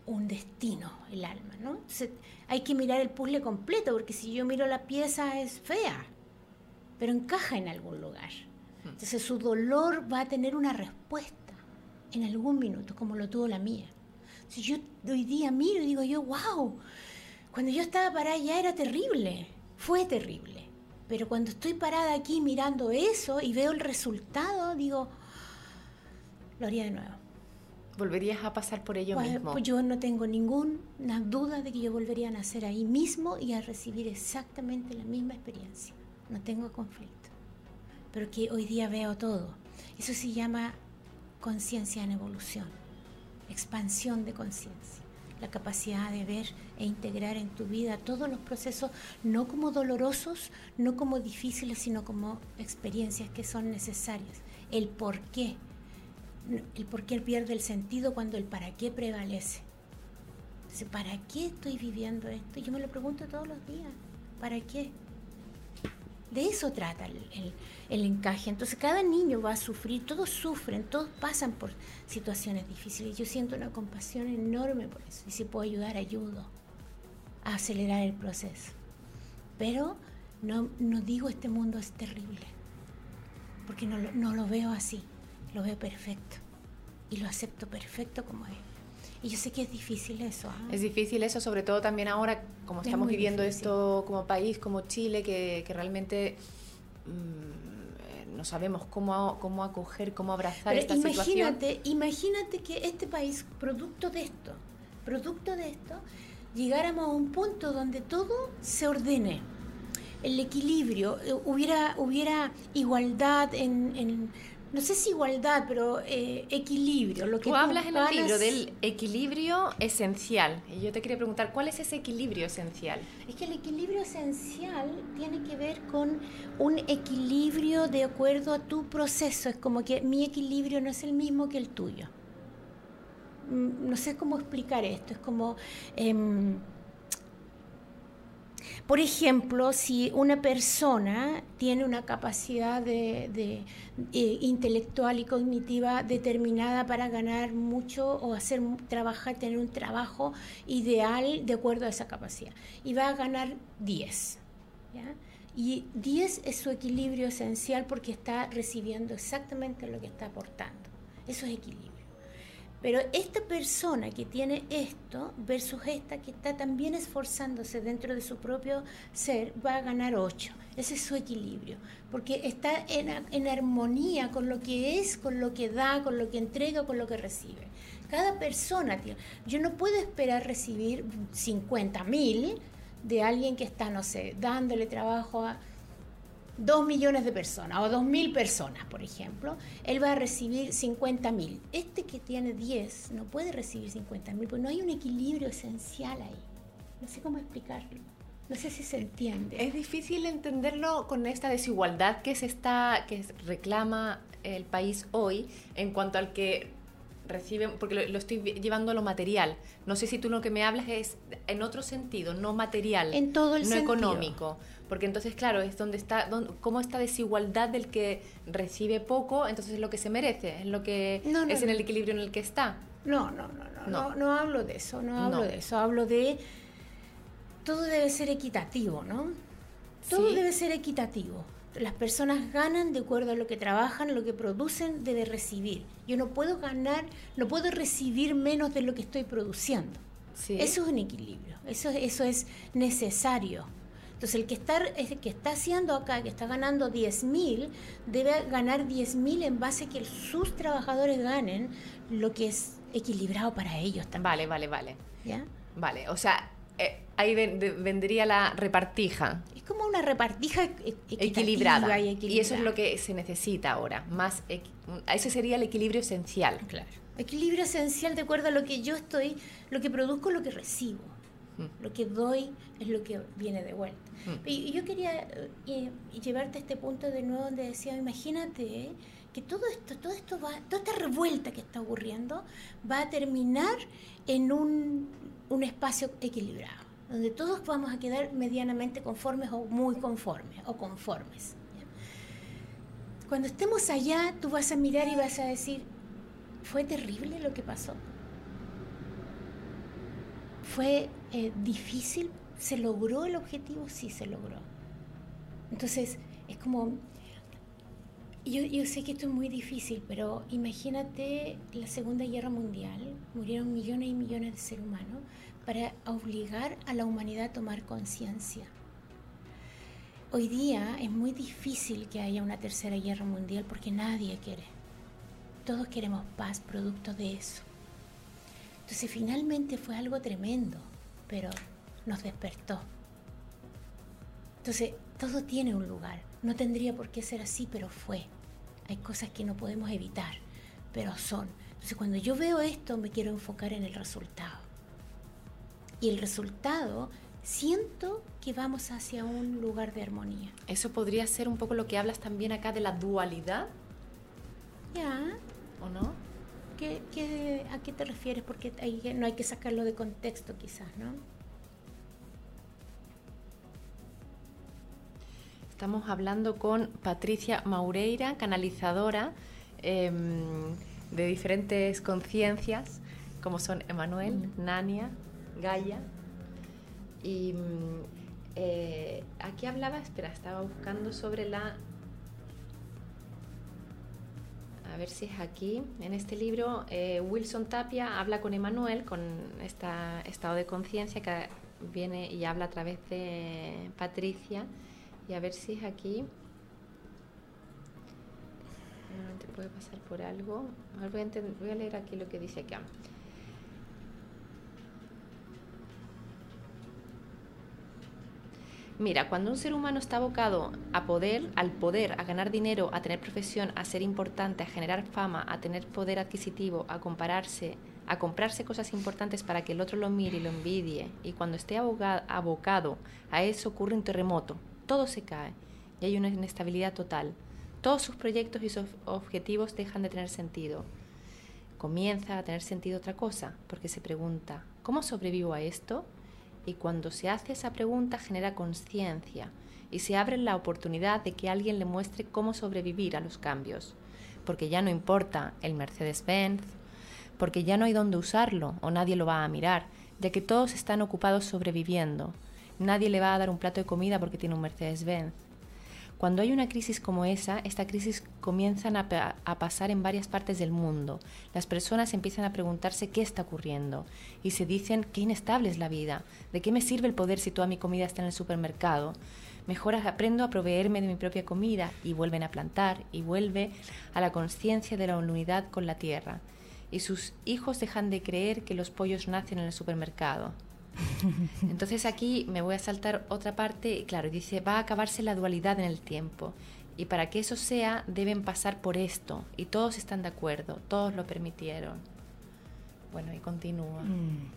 un destino el alma, ¿no? Entonces, hay que mirar el puzzle completo, porque si yo miro la pieza es fea, pero encaja en algún lugar. Hmm. Entonces su dolor va a tener una respuesta en algún minuto, como lo tuvo la mía. Si yo hoy día miro y digo yo, wow, cuando yo estaba para allá era terrible, Fue terrible. Pero cuando estoy parada aquí mirando eso y veo el resultado, digo, lo haría de nuevo.
¿Volverías a pasar por ello
Pues,
mismo?
pues yo no tengo ninguna duda de que yo volvería a nacer ahí mismo y a recibir exactamente la misma experiencia. No tengo conflicto. Pero que hoy día veo todo. Eso se llama conciencia en evolución, expansión de conciencia. La capacidad de ver e integrar en tu vida todos los procesos, no como dolorosos, no como difíciles, sino como experiencias que son necesarias. El por qué el por qué pierde el sentido cuando el para qué prevalece. Entonces, ¿para qué estoy viviendo esto? Yo me lo pregunto todos los días. ¿Para qué? De eso trata el, el, el, encaje. Entonces cada niño va a sufrir, todos sufren, todos pasan por situaciones difíciles. Yo siento una compasión enorme por eso. Y si puedo ayudar, ayudo a acelerar el proceso. Pero no, no digo este mundo es terrible, porque no, no lo veo así lo veo perfecto y lo acepto perfecto como es. Y yo sé que es difícil eso. ¿eh?
Es difícil eso, sobre todo también ahora, como
Es
estamos viviendo
difícil.
esto como país, como Chile, que, que realmente mm, no sabemos cómo, cómo acoger, cómo abrazar
Pero
esta situación.
imagínate, imagínate que este país, producto de esto, producto de esto, llegáramos a un punto donde todo se ordene. El equilibrio, eh, hubiera, hubiera igualdad en, en- no sé si igualdad, pero eh, equilibrio. Lo que
Tú hablas en el libro del equilibrio esencial. Y yo te quería preguntar, ¿cuál es ese equilibrio esencial?
Es que el equilibrio esencial tiene que ver con un equilibrio de acuerdo a tu proceso. Es como que mi equilibrio no es el mismo que el tuyo. Mm, No sé cómo explicar esto. Es como, em, por ejemplo, si una persona tiene una capacidad eh, intelectual y cognitiva determinada para ganar mucho o hacer trabajar, tener un trabajo ideal de acuerdo a esa capacidad, y va a ganar 10. ¿ya? Y 10 es su equilibrio esencial porque está recibiendo exactamente lo que está aportando. Eso es equilibrio. Pero esta persona que tiene esto versus esta que está también esforzándose dentro de su propio ser va a ganar 8. Ese es su equilibrio, porque está en, en armonía con lo que es, con lo que da, con lo que entrega, con lo que recibe. Cada persona tiene... Yo no puedo esperar recibir 50 mil de alguien que está, no sé, dándole trabajo a dos millones de personas o dos mil personas, por ejemplo, él va a recibir 50 mil. Este que tiene 10 no puede recibir 50 mil porque no hay un equilibrio esencial ahí. No sé cómo explicarlo. No sé si se entiende.
Es difícil entenderlo con esta desigualdad que se está, que reclama el país hoy en cuanto al que reciben, porque lo, lo estoy llevando a lo material. No sé si tú lo que me hablas es en otro sentido, no material,
En todo el
no
sentido.
económico. Porque entonces, claro, es donde está, don- cómo esta desigualdad del que recibe poco, entonces es lo que se merece, es lo que
No, no,
es en el equilibrio en el que está.
No, no, no, no,
No.
no, hablo de eso, no hablo de eso, hablo de todo debe ser equitativo, ¿no? Todo
Sí.
debe ser equitativo. Las personas ganan de acuerdo a lo que trabajan, lo que producen, debe recibir. Yo no puedo ganar, no puedo recibir menos de lo que estoy produciendo.
Sí.
Eso es un equilibrio, eso, eso es necesario. Entonces el que está, el que está haciendo acá, que está ganando 10 mil, debe ganar 10 mil en base a que sus trabajadores ganen lo que es equilibrado para ellos también.
Vale, vale, vale.
¿ya?
Vale, o sea, eh, ahí ven- de- vendría la repartija.
Es como una repartija e-
equilibrada.
Y,
Y eso es lo
equilibrada.
que se necesita ahora. Más ese sería el equilibrio esencial.
Claro. Equilibrio esencial de acuerdo a lo que yo estoy, lo que produzco, lo que recibo.
Mm.
Lo que doy es lo que viene de vuelta.
Mm.
Y, yo quería eh, llevarte a este punto de nuevo donde decía, imagínate que todo esto, todo esto va, toda esta revuelta que está ocurriendo va a terminar en un, un espacio equilibrado, donde todos vamos a quedar medianamente conformes o muy conformes o conformes. Cuando estemos allá, tú vas a mirar y vas a decir, fue terrible lo que pasó. Fue eh, difícil, se logró el objetivo, sí se logró. Entonces, es como, yo, yo sé que esto es muy difícil, pero imagínate la Segunda Guerra Mundial, murieron millones y millones de seres humanos para obligar a la humanidad a tomar conciencia. hoy día es muy difícil que haya una tercera guerra mundial porque nadie quiere. Todos queremos paz, producto de eso. Entonces finalmente fue algo tremendo, pero nos despertó. Entonces todo tiene un lugar. No tendría por qué ser así, pero fue. Hay cosas que no podemos evitar, pero son. Entonces cuando yo veo esto me quiero enfocar en el resultado. Y el resultado siento que vamos hacia un lugar de armonía.
Eso podría ser un poco lo que hablas también acá de la dualidad.
Ya.
¿O no?
¿Qué, a qué te refieres? Porque no hay que sacarlo de contexto quizás, ¿no?
Estamos hablando con Patricia Maureira, canalizadora em, de diferentes conciencias, como son Emanuel, mm. Nania, Gaia. Y mm, eh, aquí hablaba, espera, estaba buscando sobre la... A ver si es aquí. En este libro, eh, Wilson Tapia habla con Emanuel, con este estado de conciencia que viene y habla a través de Patricia y a ver si es aquí. te puede pasar por algo. voy, a voy a leer aquí lo que dice acá. Mira, cuando un ser humano está abocado a poder, al poder, a ganar dinero, a tener profesión, a ser importante, a generar fama, a tener poder adquisitivo, a compararse, a comprarse cosas importantes para que el otro lo mire y lo envidie, y cuando esté abocado a eso ocurre un terremoto, todo se cae y hay una inestabilidad total. Todos sus proyectos y sus objetivos dejan de tener sentido. Comienza a tener sentido otra cosa, porque se pregunta, ¿cómo sobrevivo a esto? Y cuando se hace esa pregunta genera conciencia y se abre la oportunidad de que alguien le muestre cómo sobrevivir a los cambios, porque ya no importa el Mercedes-Benz, porque ya no hay dónde usarlo o nadie lo va a mirar, ya que todos están ocupados sobreviviendo, Nadie le va a dar un plato de comida porque tiene un Mercedes-Benz. Cuando hay una crisis como esa, esta crisis comienzan a, pasar en varias partes del mundo. Las personas empiezan a preguntarse qué está ocurriendo y se dicen qué inestable es la vida, de qué me sirve el poder si toda mi comida está en el supermercado. Mejor aprendo a proveerme de mi propia comida y vuelven a plantar y vuelve a la conciencia de la unidad con la tierra. Y sus hijos dejan de creer que los pollos nacen en el supermercado. Entonces aquí me voy a saltar otra parte, claro, dice, va a acabarse la dualidad en el tiempo. Y para que eso sea, deben pasar por esto. Y todos están de acuerdo, todos lo permitieron. Bueno, y continúa. Mm.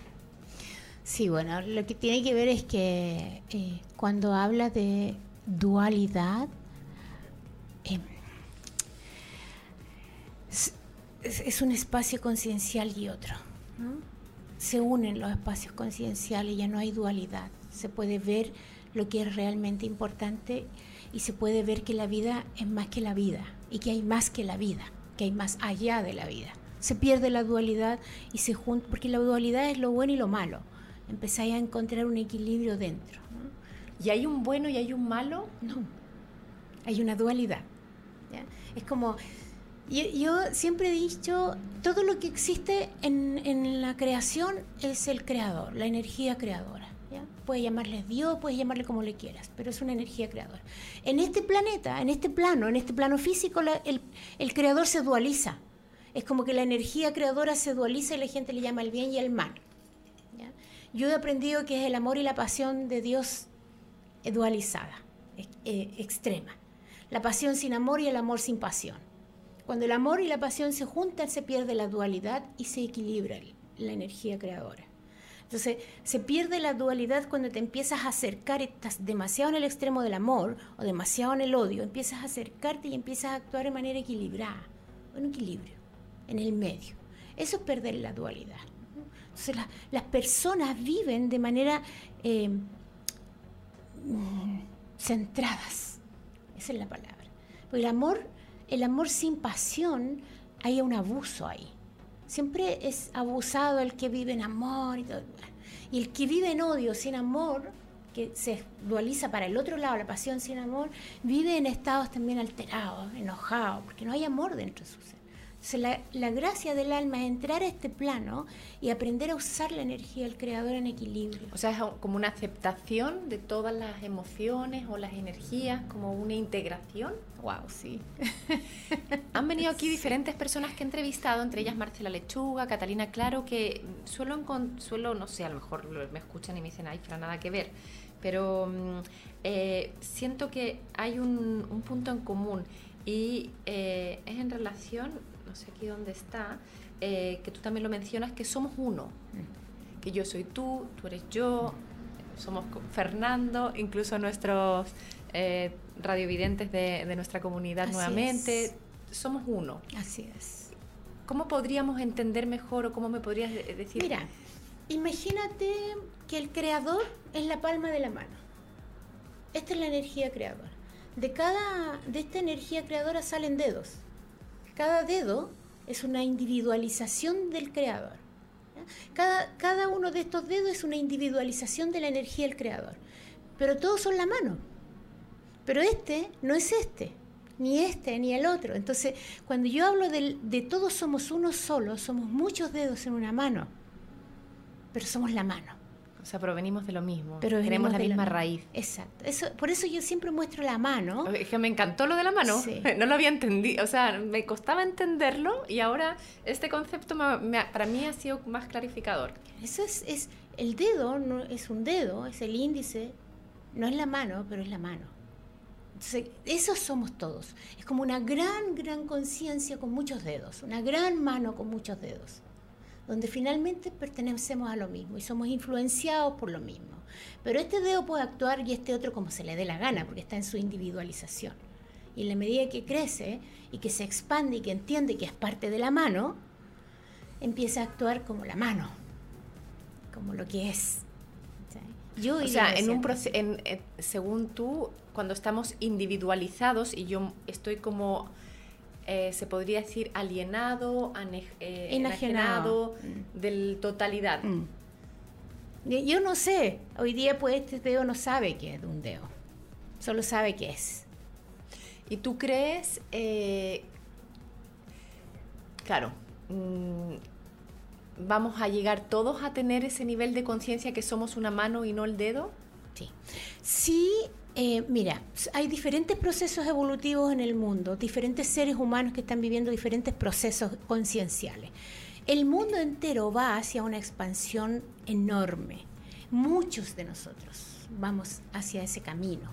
Sí, bueno, lo que tiene que ver es que eh, cuando habla de dualidad, eh, es, un espacio conciencial y otro. Se unen los espacios concienciales, ya no hay dualidad, se puede ver lo que es realmente importante y se puede ver que la vida es más que la vida y que hay más que la vida, que hay más allá de la vida. Se pierde la dualidad y se junta, porque la dualidad es lo bueno y lo malo. Empezáis a encontrar un equilibrio dentro.
¿Y hay un bueno y hay un malo?
No, hay una dualidad. Es como yo, siempre he dicho, todo lo que existe en, la creación es el creador, la energía creadora. ¿ya? Puedes llamarle Dios, puedes llamarle como le quieras, pero es una energía creadora. En este planeta, en este plano, en este plano físico, el, creador se dualiza. Es como que la energía creadora se dualiza y la gente le llama el bien y el mal. Yo he aprendido que es el amor y la pasión de Dios dualizada, eh, extrema. La pasión sin amor y el amor sin pasión. Cuando el amor y la pasión se juntan, se pierde la dualidad y se equilibra la energía creadora. Entonces, se pierde la dualidad cuando te empiezas a acercar, estás demasiado en el extremo del amor o demasiado en el odio, empiezas a acercarte y empiezas a actuar de manera equilibrada, en equilibrio, en el medio. Eso es perder la dualidad. Entonces, las personas viven de manera eh, mm, centradas, esa es la palabra. Porque el amor el amor sin pasión, hay un abuso ahí. Siempre es abusado el que vive en amor y el que vive en odio sin amor, que se dualiza para el otro lado, la pasión sin amor, vive en estados también alterados, enojados, porque no hay amor dentro de su ser. La, gracia del alma es entrar a este plano y aprender a usar la energía del creador en equilibrio.
O sea, es como una aceptación de todas las emociones o las energías, como una integración.
Wow, sí.
Han venido aquí diferentes personas que he entrevistado, entre ellas Marcela Lechuga, Catalina Claro, que suelo, suelo no sé, a lo mejor me escuchan y me dicen, ay, para nada que ver, pero mm, eh, siento que hay un, punto en común y eh, es en relación no sé aquí dónde está, eh, que tú también lo mencionas, que somos uno. Que yo soy tú, tú eres yo, somos Fernando, incluso nuestros eh, radiovidentes de, nuestra comunidad nuevamente. Somos uno.
Así es.
¿Cómo podríamos entender mejor o cómo me podrías decir?
Mira, imagínate que el creador es la palma de la mano. Esta es la energía creadora. De cada de esta energía creadora salen dedos. Cada dedo es una individualización del creador. Cada, cada, uno de estos dedos es una individualización de la energía del creador. Pero todos son la mano. Pero este no es este, ni este, ni el otro. Entonces, cuando yo hablo de, de todos somos uno solo, somos muchos dedos en una mano, pero somos la mano.
O sea, provenimos de lo mismo. Pero tenemos la misma raíz.
Exacto. Eso, por eso yo siempre muestro la mano.
Es que me encantó lo de la mano. No lo había entendido. O sea, me costaba entenderlo y ahora este concepto para mí ha sido más clarificador.
Eso es, es el dedo, no es un dedo, es el índice. No es la mano, pero es la mano. Entonces, esos somos todos. Es como una gran, gran conciencia con muchos dedos. Una gran mano con muchos dedos donde finalmente pertenecemos a lo mismo y somos influenciados por lo mismo. Pero este dedo puede actuar y este otro como se le dé la gana, porque está en su individualización. Y en la medida que crece y que se expande y que entiende que es parte de la mano, empieza a actuar como la mano, como lo que es.
Yo o sea, en un en, según tú, cuando estamos individualizados y yo estoy como eh, se podría decir alienado, eh, enajenado, mm. del totalidad. Mm.
Yo no sé, hoy día pues este dedo no sabe que es un dedo, solo sabe que es.
¿Y tú crees, eh, claro, mm, vamos a llegar todos a tener ese nivel de conciencia que somos una mano y no el dedo?
Sí. Sí, eh, mira, hay diferentes procesos evolutivos en el mundo, diferentes seres humanos que están viviendo diferentes procesos concienciales. El mundo entero va hacia una expansión enorme. Muchos de nosotros vamos hacia ese camino.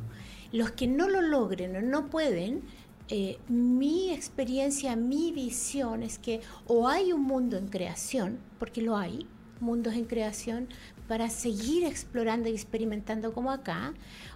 Los que no lo logren o no pueden, eh, mi experiencia, mi visión es que o hay un mundo en creación, porque lo hay, mundos en creación, para seguir explorando y experimentando como acá,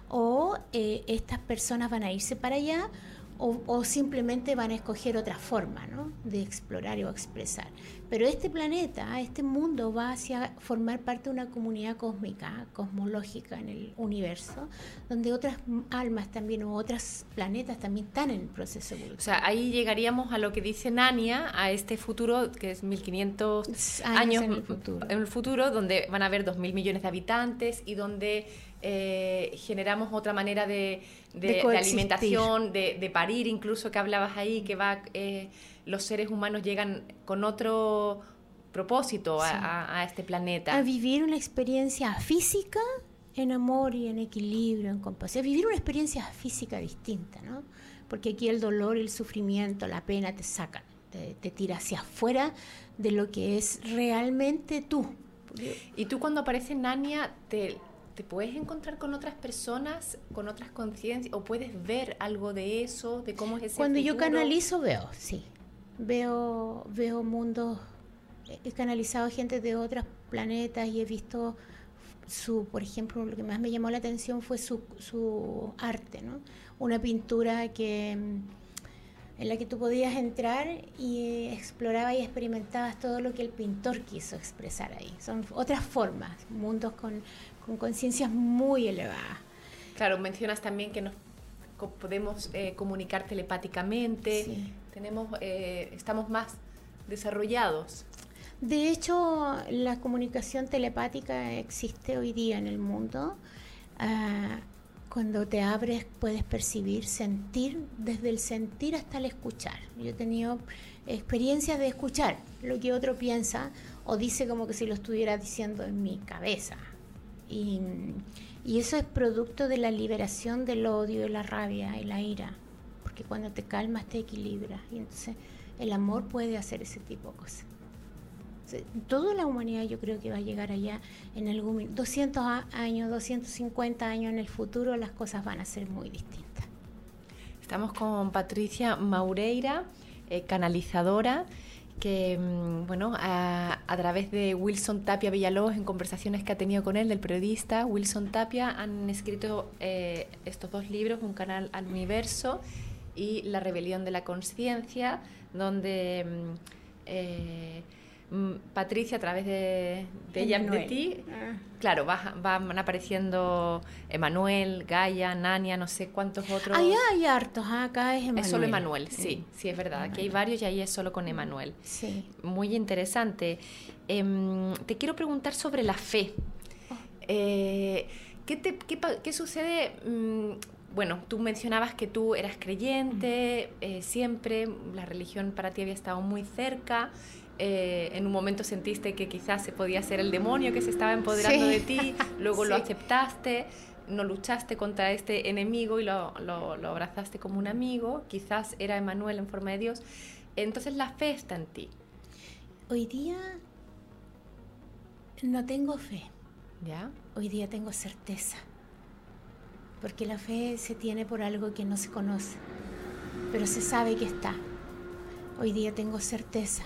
o eh, estas personas van a irse para allá o, simplemente van a escoger otra forma ¿no? de explorar o expresar. Pero este planeta, este mundo va hacia formar parte de una comunidad cósmica, cosmológica en el universo, donde otras almas también o otros planetas también están en el proceso evolutivo.
O sea, ahí llegaríamos a lo que dice Nania, a este futuro que es 1500 años, en, el futuro. en el futuro, donde van a haber 2.000 millones de habitantes y donde eh, generamos otra manera de, alimentación, de, parir incluso que hablabas ahí, que va eh, los seres humanos llegan con otro propósito a, este planeta.
A vivir una experiencia física en amor y en equilibrio, en compasión. A vivir una experiencia física distinta, ¿no? Porque aquí el dolor, el sufrimiento, la pena te sacan, te, te tira hacia afuera de lo que es realmente tú.
Y tú cuando aparece Nania, te, te puedes encontrar con otras personas, con otras conciencias, o puedes ver algo de eso, de cómo es ese
Cuando yo canalizo veo, sí. Veo, veo mundos, he canalizado gente de otros planetas y he visto su, por ejemplo, lo que más me llamó la atención fue su, su arte, ¿no? Una pintura que en la que tú podías entrar y explorabas y experimentabas todo lo que el pintor quiso expresar ahí. Son otras formas, mundos con, con conciencias muy elevadas.
Claro, mencionas también que nos podemos eh, comunicar telepáticamente, tenemos, eh, estamos más desarrollados.
De hecho, la comunicación telepática existe hoy día en el mundo. Ah, Cuando te abres puedes percibir, sentir, desde el sentir hasta el escuchar. Yo he tenido experiencias de escuchar lo que otro piensa o dice como que si lo estuviera diciendo en mi cabeza. Y, eso es producto de la liberación del odio, y la rabia y la ira. Porque cuando te calmas te equilibras. Y entonces el amor puede hacer ese tipo de cosas. Toda la humanidad yo creo que va a llegar allá en algún 200 años, 250 años en el futuro, las cosas van a ser muy distintas.
Estamos con Patricia Maureira, eh, canalizadora, que mm, bueno, a, través de Wilson Tapia Villalobos, en conversaciones que ha tenido con él, del periodista Wilson Tapia, han escrito eh, estos dos libros, Un canal al universo y La rebelión de la conciencia, donde... Mm, eh, Patricia, a través de, ella, de ti, ah. claro, van apareciendo Emanuel, Gaia, Nania, no sé cuántos otros.
Ahí hay hartos, ¿ah? acá es Emanuel.
Es solo Emanuel, sí, sí, es verdad. Aquí hay varios y ahí es solo con Emanuel.
Sí.
Muy interesante. Em, te quiero preguntar sobre la fe. Oh. Eh, ¿qué, te, qué, sucede? Mm, bueno, tú mencionabas que tú eras creyente, eh, siempre la religión para ti había estado muy cerca. Eh, en un momento sentiste que quizás se podía ser el demonio que se estaba empoderando de ti, luego lo aceptaste, no luchaste contra este enemigo y lo, lo, abrazaste como un amigo, quizás era Emanuel en forma de Dios. Entonces la fe está en ti.
Hoy día no tengo fe.
¿Ya?
Hoy día tengo certeza. Porque la fe se tiene por algo que no se conoce, pero se sabe que está. Hoy día tengo certeza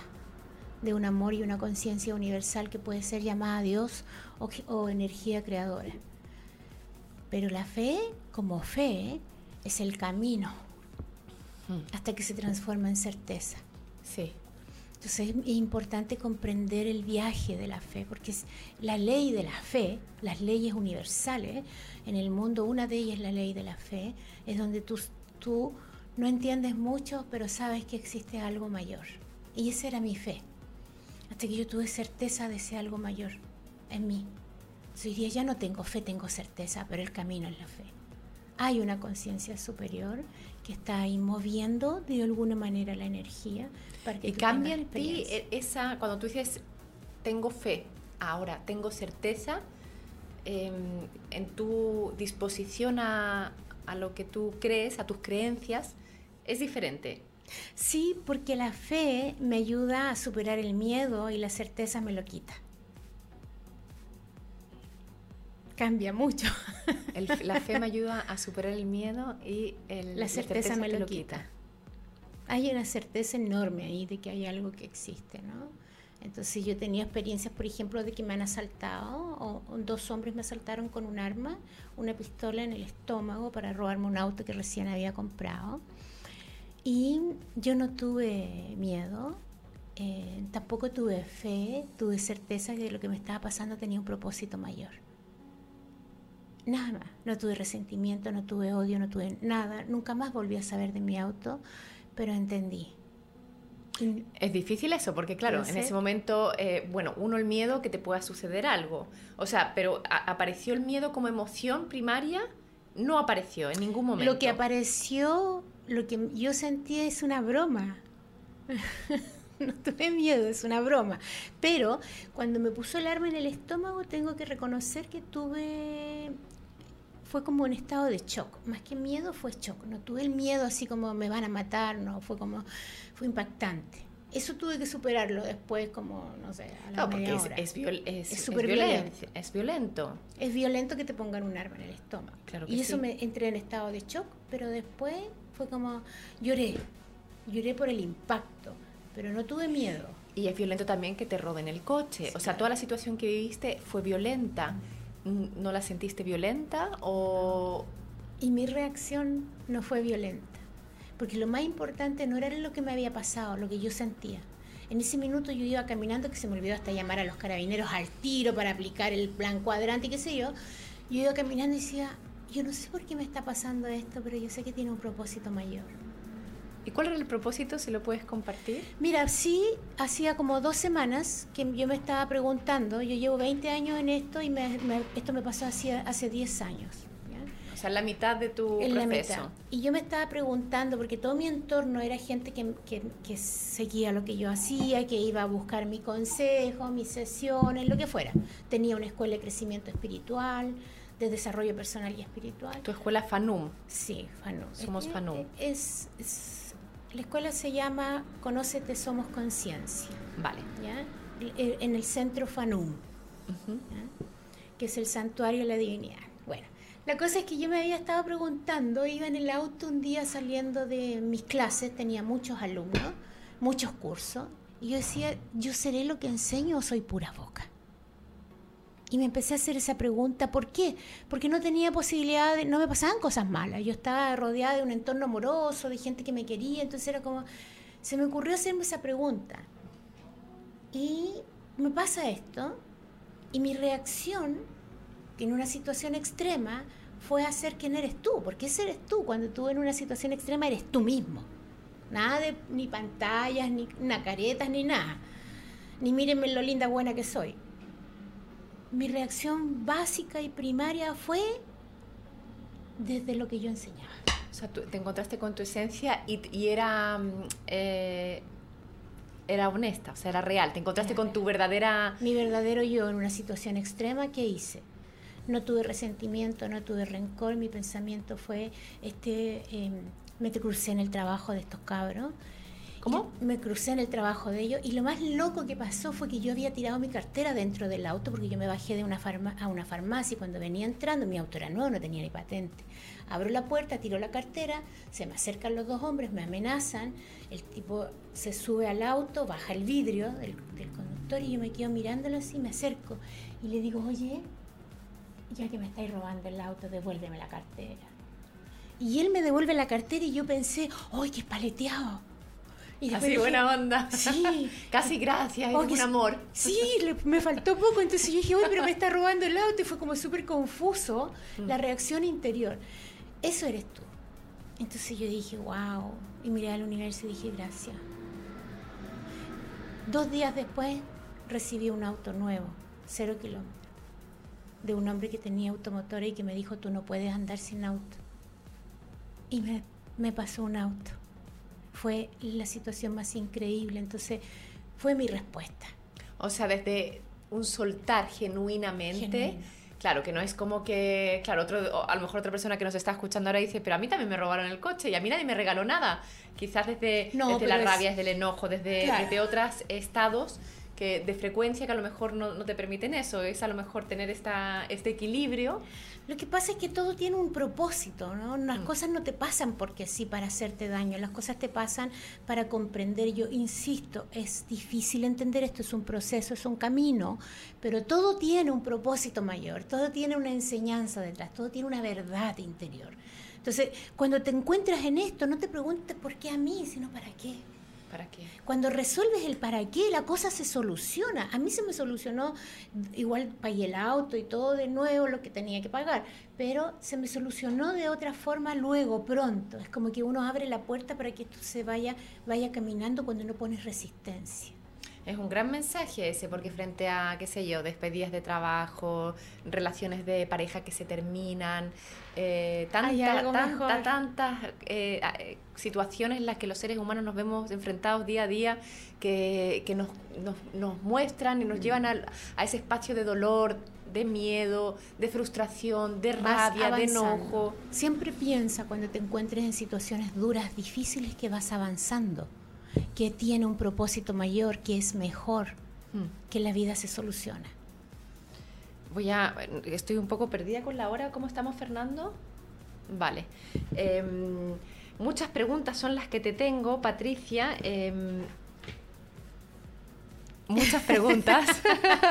de un amor y una conciencia universal que puede ser llamada Dios o, energía creadora. Pero la fe, como fe, es el camino hmm. hasta que se transforma en certeza.
Sí.
Entonces es importante comprender el viaje de la fe, porque es la ley de la fe, las leyes universales en el mundo, una de ellas es la ley de la fe, es donde tú, tú no entiendes mucho, pero sabes que existe algo mayor. Y esa era mi fe hasta que yo tuve certeza de ese algo mayor en mí. Hoy día ya no tengo fe, tengo certeza, pero el camino es la fe. Hay una conciencia superior que está ahí moviendo de alguna manera la energía
para que y cambia en ti e-, esa cuando tú dices tengo fe, ahora tengo certeza em, en tu disposición a, a lo que tú crees, a tus creencias, es diferente.
Sí, porque la fe me ayuda a superar el miedo y la certeza me lo quita. Cambia mucho.
la fe me ayuda a superar el miedo y
la, certeza me lo, quita. Hay una certeza enorme ahí de que hay algo que existe, ¿no? Entonces yo tenía experiencias, por ejemplo, de que me han asaltado, o, dos hombres me asaltaron con un arma, una pistola en el estómago para robarme un auto que recién había comprado. Y yo no tuve miedo, eh, tampoco tuve fe, tuve certeza que lo que me estaba pasando tenía un propósito mayor. Nada más, no tuve resentimiento, no tuve odio, no tuve nada, nunca más volví a saber de mi auto, pero entendí.
Es difícil eso, porque claro, en ese momento, eh, bueno, uno el miedo que te pueda suceder algo. O sea, pero apareció el miedo como emoción primaria, no apareció en ningún momento.
Lo que apareció lo que yo sentía es una broma. no tuve miedo, es una broma. Pero cuando me puso el arma en el estómago, tengo que reconocer que tuve. Fue como un estado de shock. Más que miedo, fue shock. No tuve el miedo así como me van a matar, no. Fue como. Fue impactante. Eso tuve que superarlo después, como, no sé, a la no, porque
es, es, es, violento. es violento.
Es violento que te pongan un arma en el estómago.
Claro
y eso me entré en estado de shock, pero después fue como, lloré, lloré por el impacto, pero no tuve miedo.
Y es violento también que te roben el coche. o sea, toda la situación que viviste fue violenta. ¿No la sentiste violenta o...?
Y mi reacción no fue violenta. Porque lo más importante no era lo que me había pasado, lo que yo sentía. En ese minuto yo iba caminando, que se me olvidó hasta llamar a los carabineros al tiro para aplicar el plan cuadrante y qué sé yo. Yo iba caminando y decía, yo no sé por qué me está pasando esto, pero yo sé que tiene un propósito mayor.
¿Y cuál era el propósito, si lo puedes compartir?
Mira, sí, hacía como dos semanas que yo me estaba preguntando, yo llevo 20 años en esto y esto me pasó hace, hace 10 años.
sea, en la mitad de tu
en
proceso.
La mitad. Y yo me estaba preguntando, porque todo mi entorno era gente que, que, que, seguía lo que yo hacía, que iba a buscar mi consejo, mis sesiones, lo que fuera. Tenía una escuela de crecimiento espiritual, de desarrollo personal y espiritual.
¿Tu escuela FANUM?
Sí, FANUM.
Somos FANUM.
Es, es, la escuela se llama Conócete, Somos Conciencia.
Vale.
¿ya? En el centro FANUM, que es el santuario de la divinidad. Bueno, la cosa es que yo me había estado preguntando, iba en el auto un día saliendo de mis clases, tenía muchos alumnos, muchos cursos, y yo decía, ¿yo seré lo que enseño o soy pura boca? Y me empecé a hacer esa pregunta, ¿por qué? Porque no tenía posibilidad de, no me pasaban cosas malas, yo estaba rodeada de un entorno amoroso, de gente que me quería, entonces era como, se me ocurrió hacerme esa pregunta. Y me pasa esto, y mi reacción en una situación extrema fue hacer quién eres tú, porque ese eres tú, cuando tú en una situación extrema eres tú mismo. Nada de ni pantallas, ni nacaretas, ni nada. Ni mírenme lo linda buena que soy mi reacción básica y primaria fue desde lo que yo enseñaba.
O sea, tú te encontraste con tu esencia y, y era, mm, eh, era honesta, o sea, era real. Te encontraste con tu verdadera...
Mi verdadero yo en una situación extrema, ¿qué hice? No tuve resentimiento, no tuve rencor, mi pensamiento fue, este, eh, me crucé en el trabajo de estos cabros
¿Cómo?
Me crucé en el trabajo de ellos y lo más loco que pasó fue que yo había tirado mi cartera dentro del auto porque yo me bajé de una farma a una farmacia y cuando venía entrando mi auto era nuevo, no tenía ni patente. Abro la puerta, tiro la cartera, se me acercan los dos hombres, me amenazan, el tipo se sube al auto, baja el vidrio del, del conductor y yo me quedo mirándolo así, me acerco y le digo, oye, ya que me estáis robando el auto, devuélveme la cartera. Y él me devuelve la cartera y yo pensé, ¡ay, qué paleteado!
Y Así buena onda. Sí. Casi gracias, es un amor.
Sí, me faltó poco. Entonces yo dije, uy, pero me está robando el auto. Y fue como súper confuso la mm. reacción interior. Eso eres tú. Entonces yo dije, wow. Y miré al universo y dije, gracias. Dos días después recibí un auto nuevo, cero kilómetros, de un hombre que tenía automotor y que me dijo, tú no puedes andar sin auto. Y me, me pasó un auto fue la situación más increíble. Entonces, fue mi respuesta.
O sea, desde un soltar genuinamente. Claro, que no es como que, claro, otro, a lo mejor otra persona que nos está escuchando ahora dice, pero a mí también me robaron el coche y a mí nadie me regaló nada. Quizás desde, desde la rabia, desde el enojo, desde, desde otros estados que de frecuencia que a lo mejor no, no, te permiten eso, es a lo mejor tener esta, este equilibrio.
Lo que pasa es que todo tiene un propósito, ¿no? Las mm. cosas no te pasan porque sí para hacerte daño, las cosas te pasan para comprender. Yo insisto, es difícil entender esto, es un proceso, es un camino, pero todo tiene un propósito mayor, todo tiene una enseñanza detrás, todo tiene una verdad interior. Entonces, cuando te encuentras en esto, no te preguntes por qué a mí, sino para qué.
¿Para qué?
Cuando resuelves el para qué, la cosa se soluciona. A mí se me solucionó, igual pagué el auto y todo de nuevo lo que tenía que pagar, pero se me solucionó de otra forma luego, pronto. Es como que uno abre la puerta para que esto se vaya, vaya caminando cuando no pones resistencia.
Es un gran mensaje ese, porque frente a, qué sé yo, despedidas de trabajo, relaciones de pareja que se terminan, eh, tantas eh, eh, situaciones en las que los seres humanos nos vemos enfrentados día a día, que, que nos, nos, nos, muestran y nos llevan a, a ese espacio de dolor, de miedo, de frustración, de rabia, de enojo.
Siempre piensa cuando te encuentres en situaciones duras, difíciles, que vas avanzando que tiene un propósito mayor, que es mejor, hmm. que la vida se soluciona.
Voy a, estoy un poco perdida con la hora. ¿Cómo estamos, Fernando? Vale. Em, muchas preguntas son las que te tengo, Patricia. Em, muchas preguntas.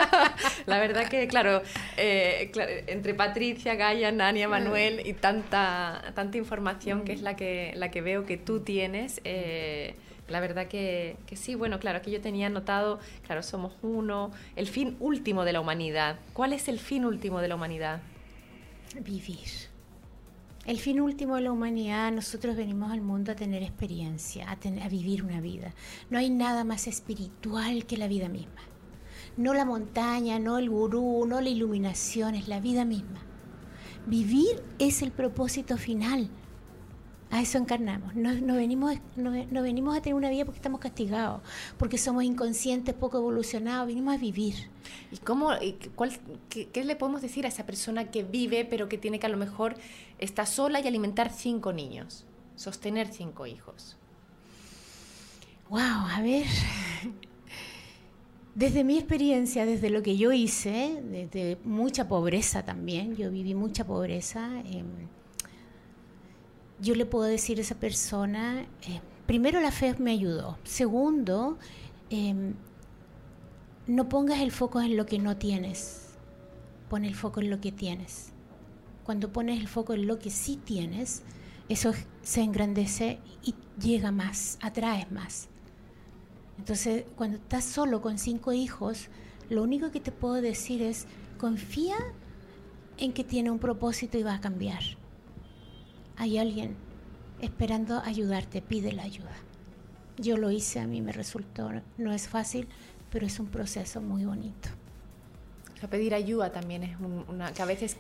la verdad que, claro, eh, entre Patricia, Gaia, Nania, Manuel y tanta, tanta información que es la que, la que veo que tú tienes. Eh, la verdad que, sí, bueno, claro, que yo tenía notado, claro, somos uno, el fin último de la humanidad. ¿Cuál es el fin último de la humanidad?
Vivir. El fin último de la humanidad, nosotros venimos al mundo a tener experiencia, a, a vivir una vida. No hay nada más espiritual que la vida misma. No la montaña, no el gurú, no la iluminación, es la vida misma. Vivir es el propósito final. A eso encarnamos. No, venimos, no, venimos a tener una vida porque estamos castigados, porque somos inconscientes, poco evolucionados, venimos a vivir.
¿Y cómo, cuál, qué, le podemos decir a esa persona que vive, pero que tiene que a lo mejor estar sola y alimentar cinco niños, sostener cinco hijos?
Wow, a ver. Desde mi experiencia, desde lo que yo hice, desde mucha pobreza también, yo viví mucha pobreza. Eh, yo le puedo decir a esa persona, eh, primero la fe me ayudó, segundo, em, no pongas el foco en lo que no tienes, pon el foco en lo que tienes. Cuando pones el foco en lo que sí tienes, eso se engrandece y llega más, atraes más. Entonces, cuando estás solo con cinco hijos, lo único que te puedo decir es, confía en que tiene un propósito y va a cambiar hay alguien esperando ayudarte, pide la ayuda. Yo lo hice, a mí me resultó, no es fácil, pero es un proceso muy bonito.
O sea, pedir ayuda también es una que a veces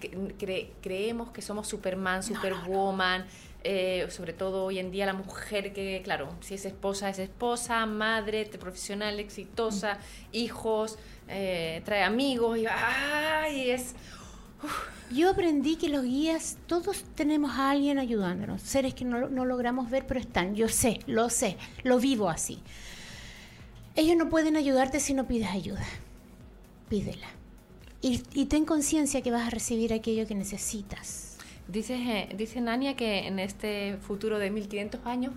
creemos que somos Superman, Superwoman, eh, sobre todo hoy en día la mujer que, claro, si es esposa, es esposa, madre, profesional, exitosa, mm. hijos, eh, trae amigos y ¡ay! es
yo aprendí que los guías, todos tenemos a alguien ayudándonos, seres que no, logramos ver, pero están. Yo sé, lo sé, lo vivo así. Ellos no pueden ayudarte si no pides ayuda. Pídela. Y, ten conciencia que vas a recibir aquello que necesitas.
Dice, eh, dice Nania que en este futuro de 1500 años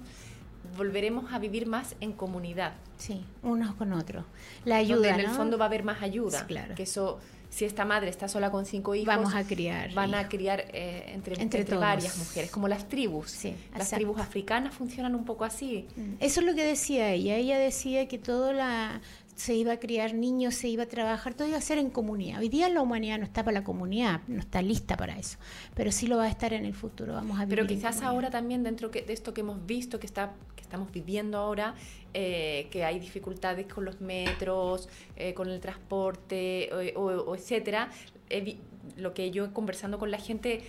volveremos a vivir más en comunidad.
Sí, unos con otros. La ayuda.
en el fondo va a haber más ayuda. claro. Que eso si esta madre está sola con cinco hijos,
vamos a criar.
Van a criar eh, entre, entre, varias mujeres, como las tribus.
Sí,
las tribus africanas funcionan un poco así.
Mm. Eso es lo que decía ella. Ella decía que todo la se iba a criar niños, se iba a trabajar, todo iba a ser en comunidad. Hoy día la humanidad no está para la comunidad, no está lista para eso, pero sí lo va a estar en el futuro. Vamos a
Pero quizás ahora también dentro de esto que hemos visto que está estamos viviendo ahora, eh, que hay dificultades con los metros, eh, con el transporte, o, etcétera, lo que yo conversando con la gente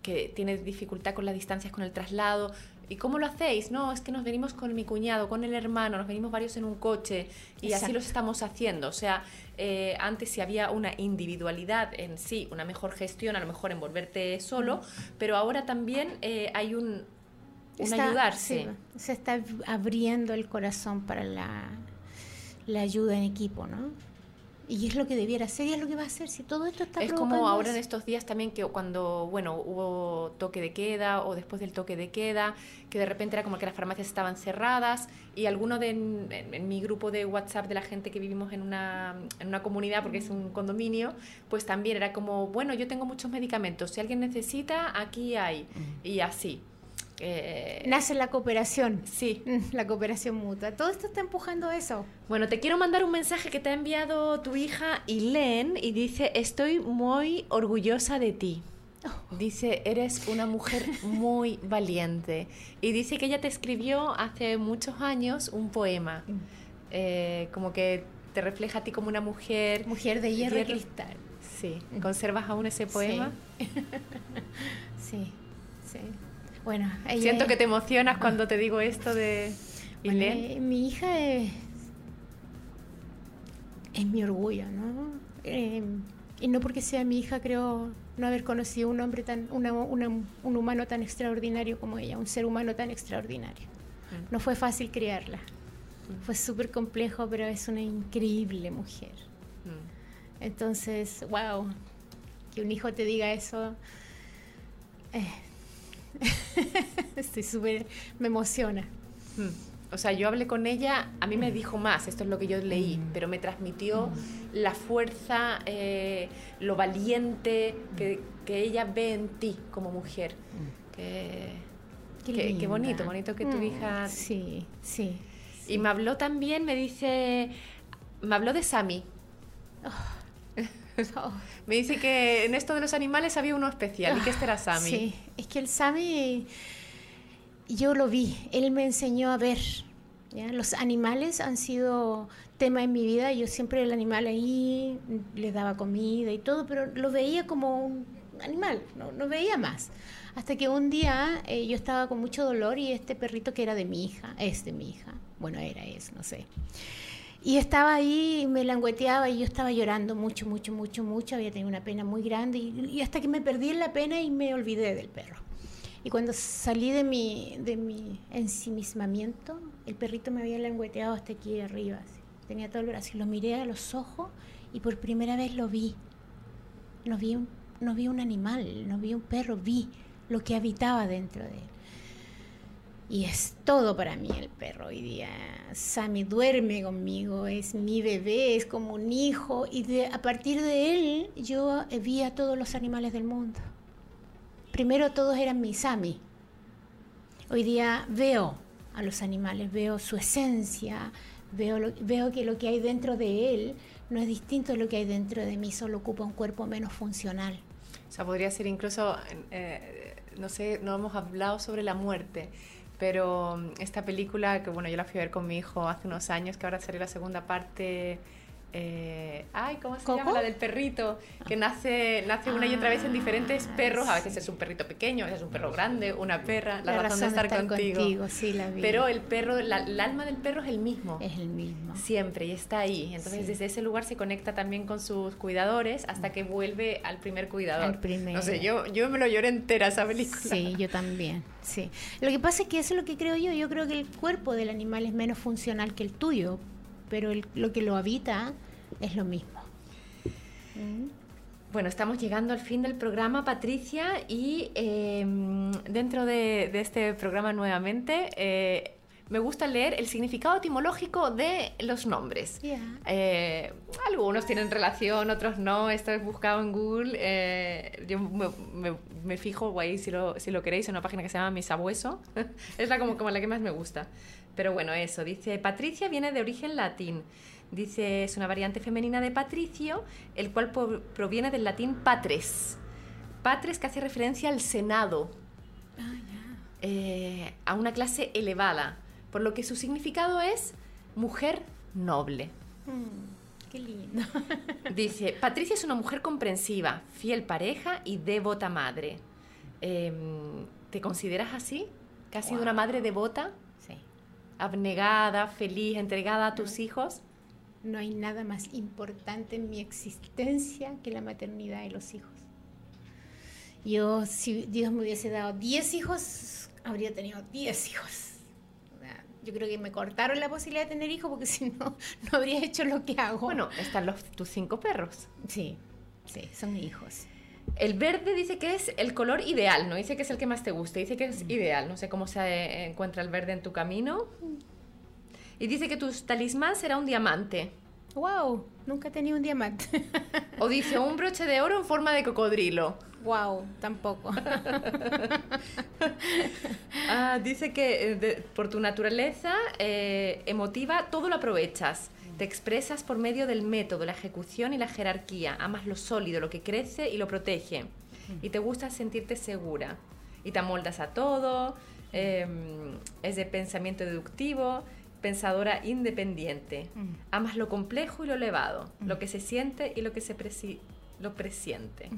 que tiene dificultad con las distancias, con el traslado, ¿Y cómo lo hacéis? No, es que nos venimos con mi cuñado, con el hermano, nos venimos varios en un coche y así lo estamos haciendo. O sea, eh, antes si había una individualidad en sí, una mejor gestión, a lo mejor en volverte solo, pero ahora también hay un, un ayudarse.
se está abriendo el corazón para la, la ayuda en equipo, ¿no? Y es lo que debiera ser y es lo que va a hacer si todo esto está
Es como ahora en estos días también que cuando, bueno, hubo toque de queda o después del toque de queda, que de repente era como que las farmacias estaban cerradas y alguno de en, mi grupo de WhatsApp de la gente que vivimos en una, en una comunidad, porque es un condominio, pues también era como, bueno, yo tengo muchos medicamentos, si alguien necesita, aquí hay. Y así.
Eh, Nace la cooperación.
Sí.
Mm, la cooperación mutua. Todo esto está empujando eso.
Bueno, te quiero mandar un mensaje que te ha enviado tu hija Ilén y dice, estoy muy orgullosa de ti. Oh. Dice, eres una mujer muy valiente. Y dice que ella te escribió hace muchos años un poema. Mm. Eh, como que te refleja a ti como una mujer.
Mujer de hierro, y cristal.
Sí. ¿Conservas aún ese poema?
sí. sí. Bueno,
siento que te emocionas cuando te digo esto de
eh, mi hija es, es mi orgullo, ¿no? Eh, y no porque sea mi hija, creo no haber conocido un hombre tan, un humano tan extraordinario como ella, un ser humano tan extraordinario. Mm. No fue fácil criarla. Mm. Fue súper complejo, pero es una increíble mujer. Mm. Entonces, wow, que un hijo te diga eso. Eh, Estoy súper, me emociona.
Hmm. O sea, yo hablé con ella, a mí me dijo más, esto es lo que yo leí, pero me transmitió la fuerza, eh, lo valiente que, ella ve en ti como mujer. qué, bonito, bonito que tu hija...
Sí, sí,
Y me habló también, me dice, me habló de Sami. Oh. Me dice que en esto de los animales había uno especial y que este era Sami.
Sí, es que el Sami yo lo vi, él me enseñó a ver. Los animales han sido tema en mi vida, yo siempre el animal ahí le daba comida y todo, pero lo veía como animal, no, no veía más. Hasta que un día eh, yo estaba con mucho dolor y este perrito que era de mi hija, es de mi hija, bueno, era, es, no sé. Y estaba ahí, me langueteaba y yo estaba llorando mucho, mucho, mucho, mucho. Había tenido una pena muy grande y, hasta que me perdí en la pena y me olvidé del perro. Y cuando salí de mi, de mi ensimismamiento, el perrito me había langueteado hasta aquí arriba. Tenía todo el brazo y lo miré a los ojos y por primera vez lo vi. No vi un, no vi un animal, no vi un perro, vi lo que habitaba dentro de él. Y es todo para mí el perro hoy día. Sammy duerme conmigo, es mi bebé, es como un hijo. Y a partir de él yo vi a todos los animales del mundo. Primero todos eran mi Sammy. Hoy día veo a los animales, veo su esencia, veo, que lo que hay dentro de él no es distinto a lo que hay dentro de mí, solo ocupa un cuerpo menos funcional.
O sea, podría ser incluso, eh, no sé, no hemos hablado sobre la muerte pero mm, esta película, que bueno, yo la fui a ver con mi hijo hace unos años, que ahora sale la segunda parte eh, ay, ¿cómo se llama? La del perrito, que nace, nace una y otra vez en diferentes ah, perros. A veces es un perrito pequeño, a veces es un perro grande, una perra. La, razón, de estar, contigo.
sí, la
Pero el perro, el alma del perro es el mismo.
Es el mismo.
Siempre, y está ahí. Entonces, desde ese lugar se conecta también con sus cuidadores hasta que vuelve al primer cuidador.
Al primer.
No sé, yo, yo me lo lloré entera esa película.
Sí, yo también. Sí. Lo que pasa es que eso es lo que creo yo. Yo creo que el cuerpo del animal es menos funcional que el tuyo pero lo que lo habita es lo mismo.
Bueno, estamos llegando al fin del programa, Patricia, y em, dentro de, este programa nuevamente eh, me gusta leer el significado etimológico de los nombres. Eh, algunos tienen relación, otros no. Esto es buscado en Google. Eh, yo me, fijo, ahí si lo, si lo queréis, en una página que se llama Misabueso. es la como, como la que más me gusta. Pero bueno, eso, dice, Patricia viene de origen latín. Dice, es una variante femenina de patricio, el cual proviene del latín patres. Patres que hace referencia al senado, ah, eh, a una clase elevada, por lo que su significado es mujer noble.
Mm, qué lindo.
Dice, Patricia es una mujer comprensiva, fiel pareja y devota madre. Em, ¿Te consideras así? ¿Que has sido una madre devota? Abnegada, feliz, entregada a tus hijos?
No hay nada más importante en mi existencia que la maternidad de los hijos. Yo, si Dios me hubiese dado 10 hijos, habría tenido 10 hijos. Yo creo que me cortaron la posibilidad de tener hijos porque si no, no habría hecho lo que hago.
Bueno, están los, tus cinco perros.
Sí, sí, son hijos.
El verde dice que es el color ideal, no dice que es el que más te guste, dice que es ideal. No sé cómo se encuentra el verde en tu camino. Y dice que tu talismán será un diamante.
¡Wow! Nunca he tenido un diamante.
o dice un broche de oro en forma de cocodrilo.
¡Wow! Tampoco.
Ah, dice que eh, por tu naturaleza eh, emotiva todo lo aprovechas. Te expresas por medio del método, la ejecución y la jerarquía. Amas lo sólido, lo que crece y lo protege. Y te gusta sentirte segura. Y te amoldas a todo. Em, es de pensamiento deductivo, pensadora independiente. Amas lo complejo y lo elevado, lo que se siente y lo que se lo presiente.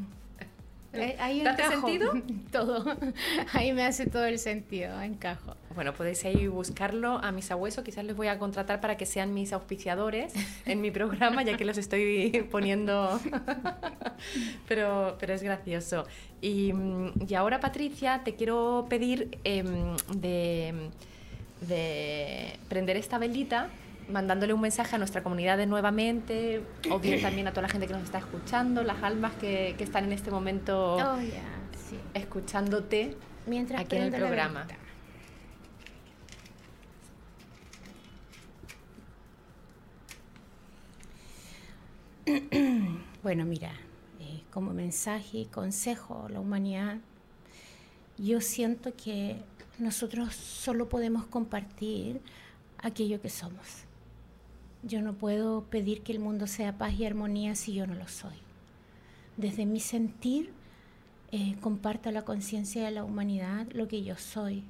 Ahí ¿Te hace sentido? Todo. Ahí me hace todo el sentido, encajo.
Bueno, podéis ahí buscarlo a mis abuesos. Quizás les voy a contratar para que sean mis auspiciadores en mi programa, ya que los estoy poniendo. pero, pero es gracioso. Y, y, ahora, Patricia, te quiero pedir em, de, de prender esta velita mandándole un mensaje a nuestra comunidad de nuevamente, o bien también a toda la gente que nos está escuchando, las almas que, que están en este momento
oh,
escuchándote
Mientras
aquí en el programa.
Bueno, mira, eh, como mensaje y consejo a la humanidad, yo siento que nosotros solo podemos compartir aquello que somos. Yo no puedo pedir que el mundo sea paz y armonía si yo no lo soy. Desde mi sentir, eh, comparto la conciencia de la humanidad, lo que yo soy.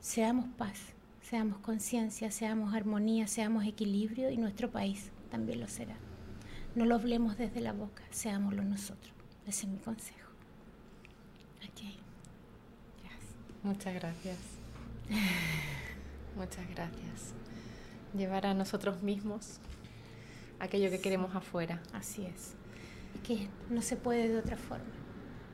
Seamos paz, seamos conciencia, seamos armonía, seamos equilibrio y nuestro país también lo será. No lo hablemos desde la boca, seámoslo nosotros. Ese es mi consejo.
Muchas gracias. Muchas gracias. Llevar a nosotros mismos aquello que queremos afuera.
Así es. Que no se puede de otra forma.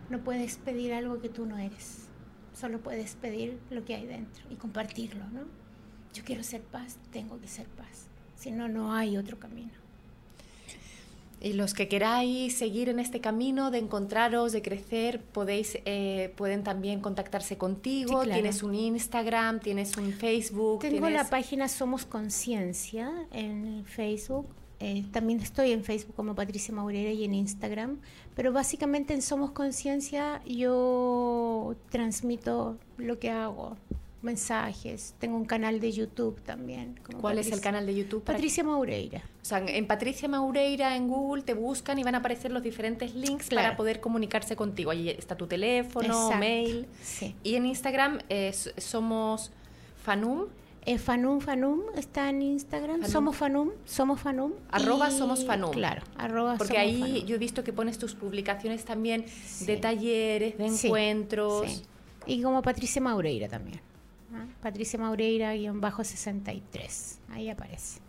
No puedes pedir algo que tú no eres. Solo puedes pedir lo que hay dentro y compartirlo, ¿no? Yo quiero ser paz, tengo que ser paz. Si no, no hay otro camino.
Y los que queráis seguir en este camino de encontraros, de crecer, podéis, eh, pueden también contactarse contigo. Tienes un Instagram, tienes un Facebook.
Tengo la página Somos Conciencia en Facebook. Eh, también estoy en Facebook como Patricia Maurera y en Instagram. Pero básicamente en Somos Conciencia yo transmito lo que hago, mensajes. Tengo un canal de YouTube también.
¿Cuál es el canal de YouTube?
Patricia Maureira.
O sea, en Patricia Maureira en Google te buscan y van a aparecer los diferentes links para poder comunicarse contigo. Ahí está tu teléfono, mail. Sí. Y en Instagram somos Fanum.
Eh, Fanum Fanum está en Instagram. Somos Fanum, somos Fanum.
Arroba somos Fanum.
Claro, arroba
Porque ahí yo he visto que pones tus publicaciones también de talleres, de encuentros.
Y como Patricia Maureira también. Patricia Maureira-63. Ahí aparece.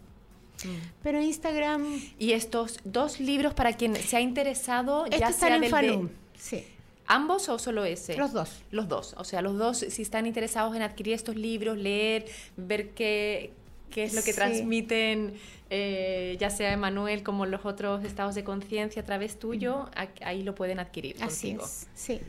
Mm. Pero Instagram.
Y estos dos libros, para quien se ha interesado,
ya sea en del Sí.
¿Ambos o solo ese?
Los dos.
Los dos. O sea, los dos, si están interesados en adquirir estos libros, leer, ver qué, qué es lo que transmiten, eh, ya sea Emanuel como los otros estados de conciencia a través tuyo, ahí lo pueden adquirir.
Así es. Sí.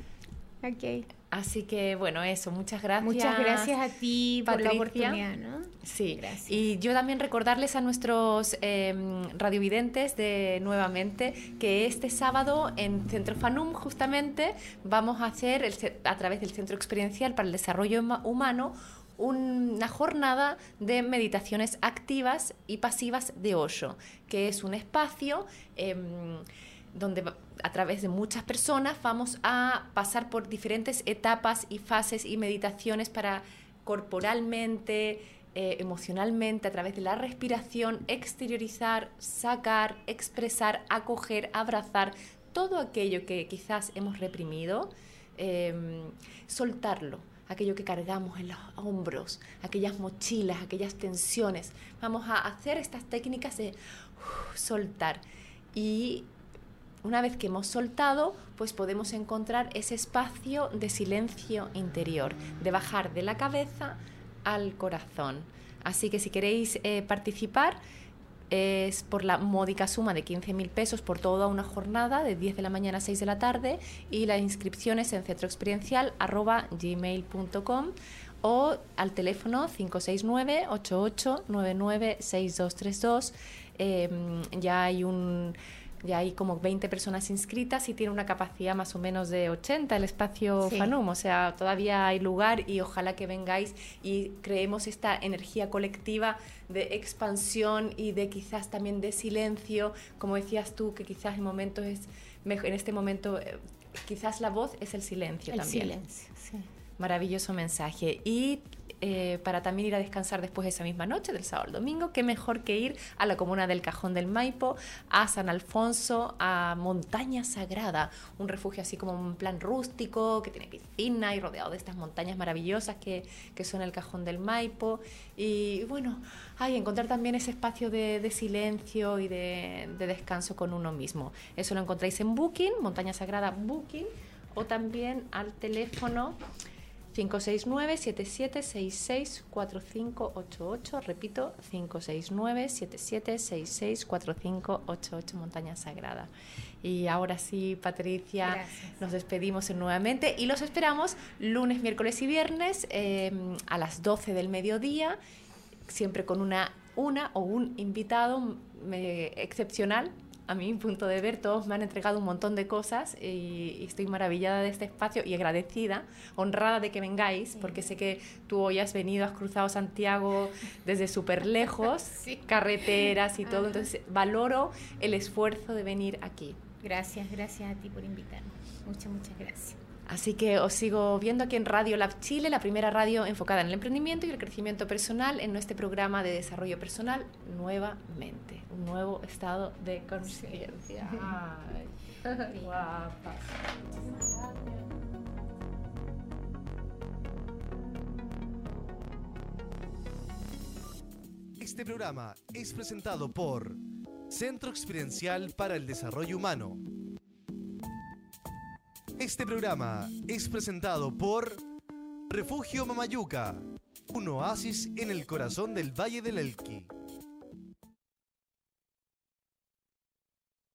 Ok.
Así que bueno, eso, muchas gracias.
Muchas gracias a ti por la oportunidad, ¿no?
Sí, gracias. Y yo también recordarles a nuestros em, radiovidentes de nuevamente que este sábado en Centro FANUM justamente vamos a hacer a través del Centro Experiencial para el Desarrollo Humano una jornada de meditaciones activas y pasivas de Osho, que es un espacio em, donde a través de muchas personas vamos a pasar por diferentes etapas y fases y meditaciones para corporalmente, eh, emocionalmente, a través de la respiración, exteriorizar, sacar, expresar, acoger, abrazar todo aquello que quizás hemos reprimido, em, soltarlo, aquello que cargamos en los hombros, aquellas mochilas, aquellas tensiones. Vamos a hacer estas técnicas de soltar y una vez que hemos soltado, pues podemos encontrar ese espacio de silencio interior, de bajar de la cabeza al corazón. Así que si queréis eh, participar, es por la módica suma de 15.000 pesos por toda una jornada de 10 de la mañana a 6 de la tarde y la inscripción es en centroexperiencial.gmail.com o al teléfono 569 8899 6232 ya hay un ya hay como 20 personas inscritas y tiene una capacidad más o menos de 80 el espacio FANUM, o sea, todavía hay lugar y ojalá que vengáis y creemos esta energía colectiva de expansión y de quizás también de silencio, como decías tú, que quizás en momentos es en este momento eh, quizás la voz es el silencio
el
también.
Silencio, sí.
Maravilloso mensaje. Y eh, para también ir a descansar después de esa misma noche, del sábado al domingo, qué mejor que ir a la comuna del Cajón del Maipo, a San Alfonso, a Montaña Sagrada, un refugio así como un plan rústico, que tiene piscina y rodeado de estas montañas maravillosas que, que son el Cajón del Maipo. Y bueno, hay encontrar también ese espacio de, silencio y de, de descanso con uno mismo. Eso lo encontráis en Booking, Montaña Sagrada Booking, o también al teléfono 569-7766-4588. Repito, 569-7766-4588, Montaña Sagrada. Y ahora sí, Patricia, nos despedimos nuevamente y los esperamos lunes, miércoles y viernes em, a las 12 del mediodía, siempre con una, una o un invitado excepcional a mi punto de ver, todos me han entregado un montón de cosas y, estoy maravillada de este espacio y agradecida, honrada de que vengáis, porque sé que tú hoy has venido, has cruzado Santiago desde súper lejos, carreteras y todo, entonces valoro el esfuerzo de venir aquí.
Gracias, gracias a ti por invitarme. Muchas, muchas gracias.
Así que os sigo viendo aquí en Radio Lab Chile, la primera radio enfocada en el emprendimiento y el crecimiento personal en este programa de desarrollo personal nuevamente, un nuevo estado de conciencia. Sí. Guapa.
Este programa es presentado por Centro Experiencial para el Desarrollo Humano este programa es presentado por Refugio Mamayuca, un oasis en el corazón del Valle del Elqui.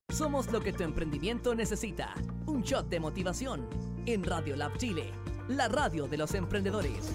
Somos lo que tu emprendimiento necesita. Un shot de motivación en Radio Lab Chile, la radio de los emprendedores.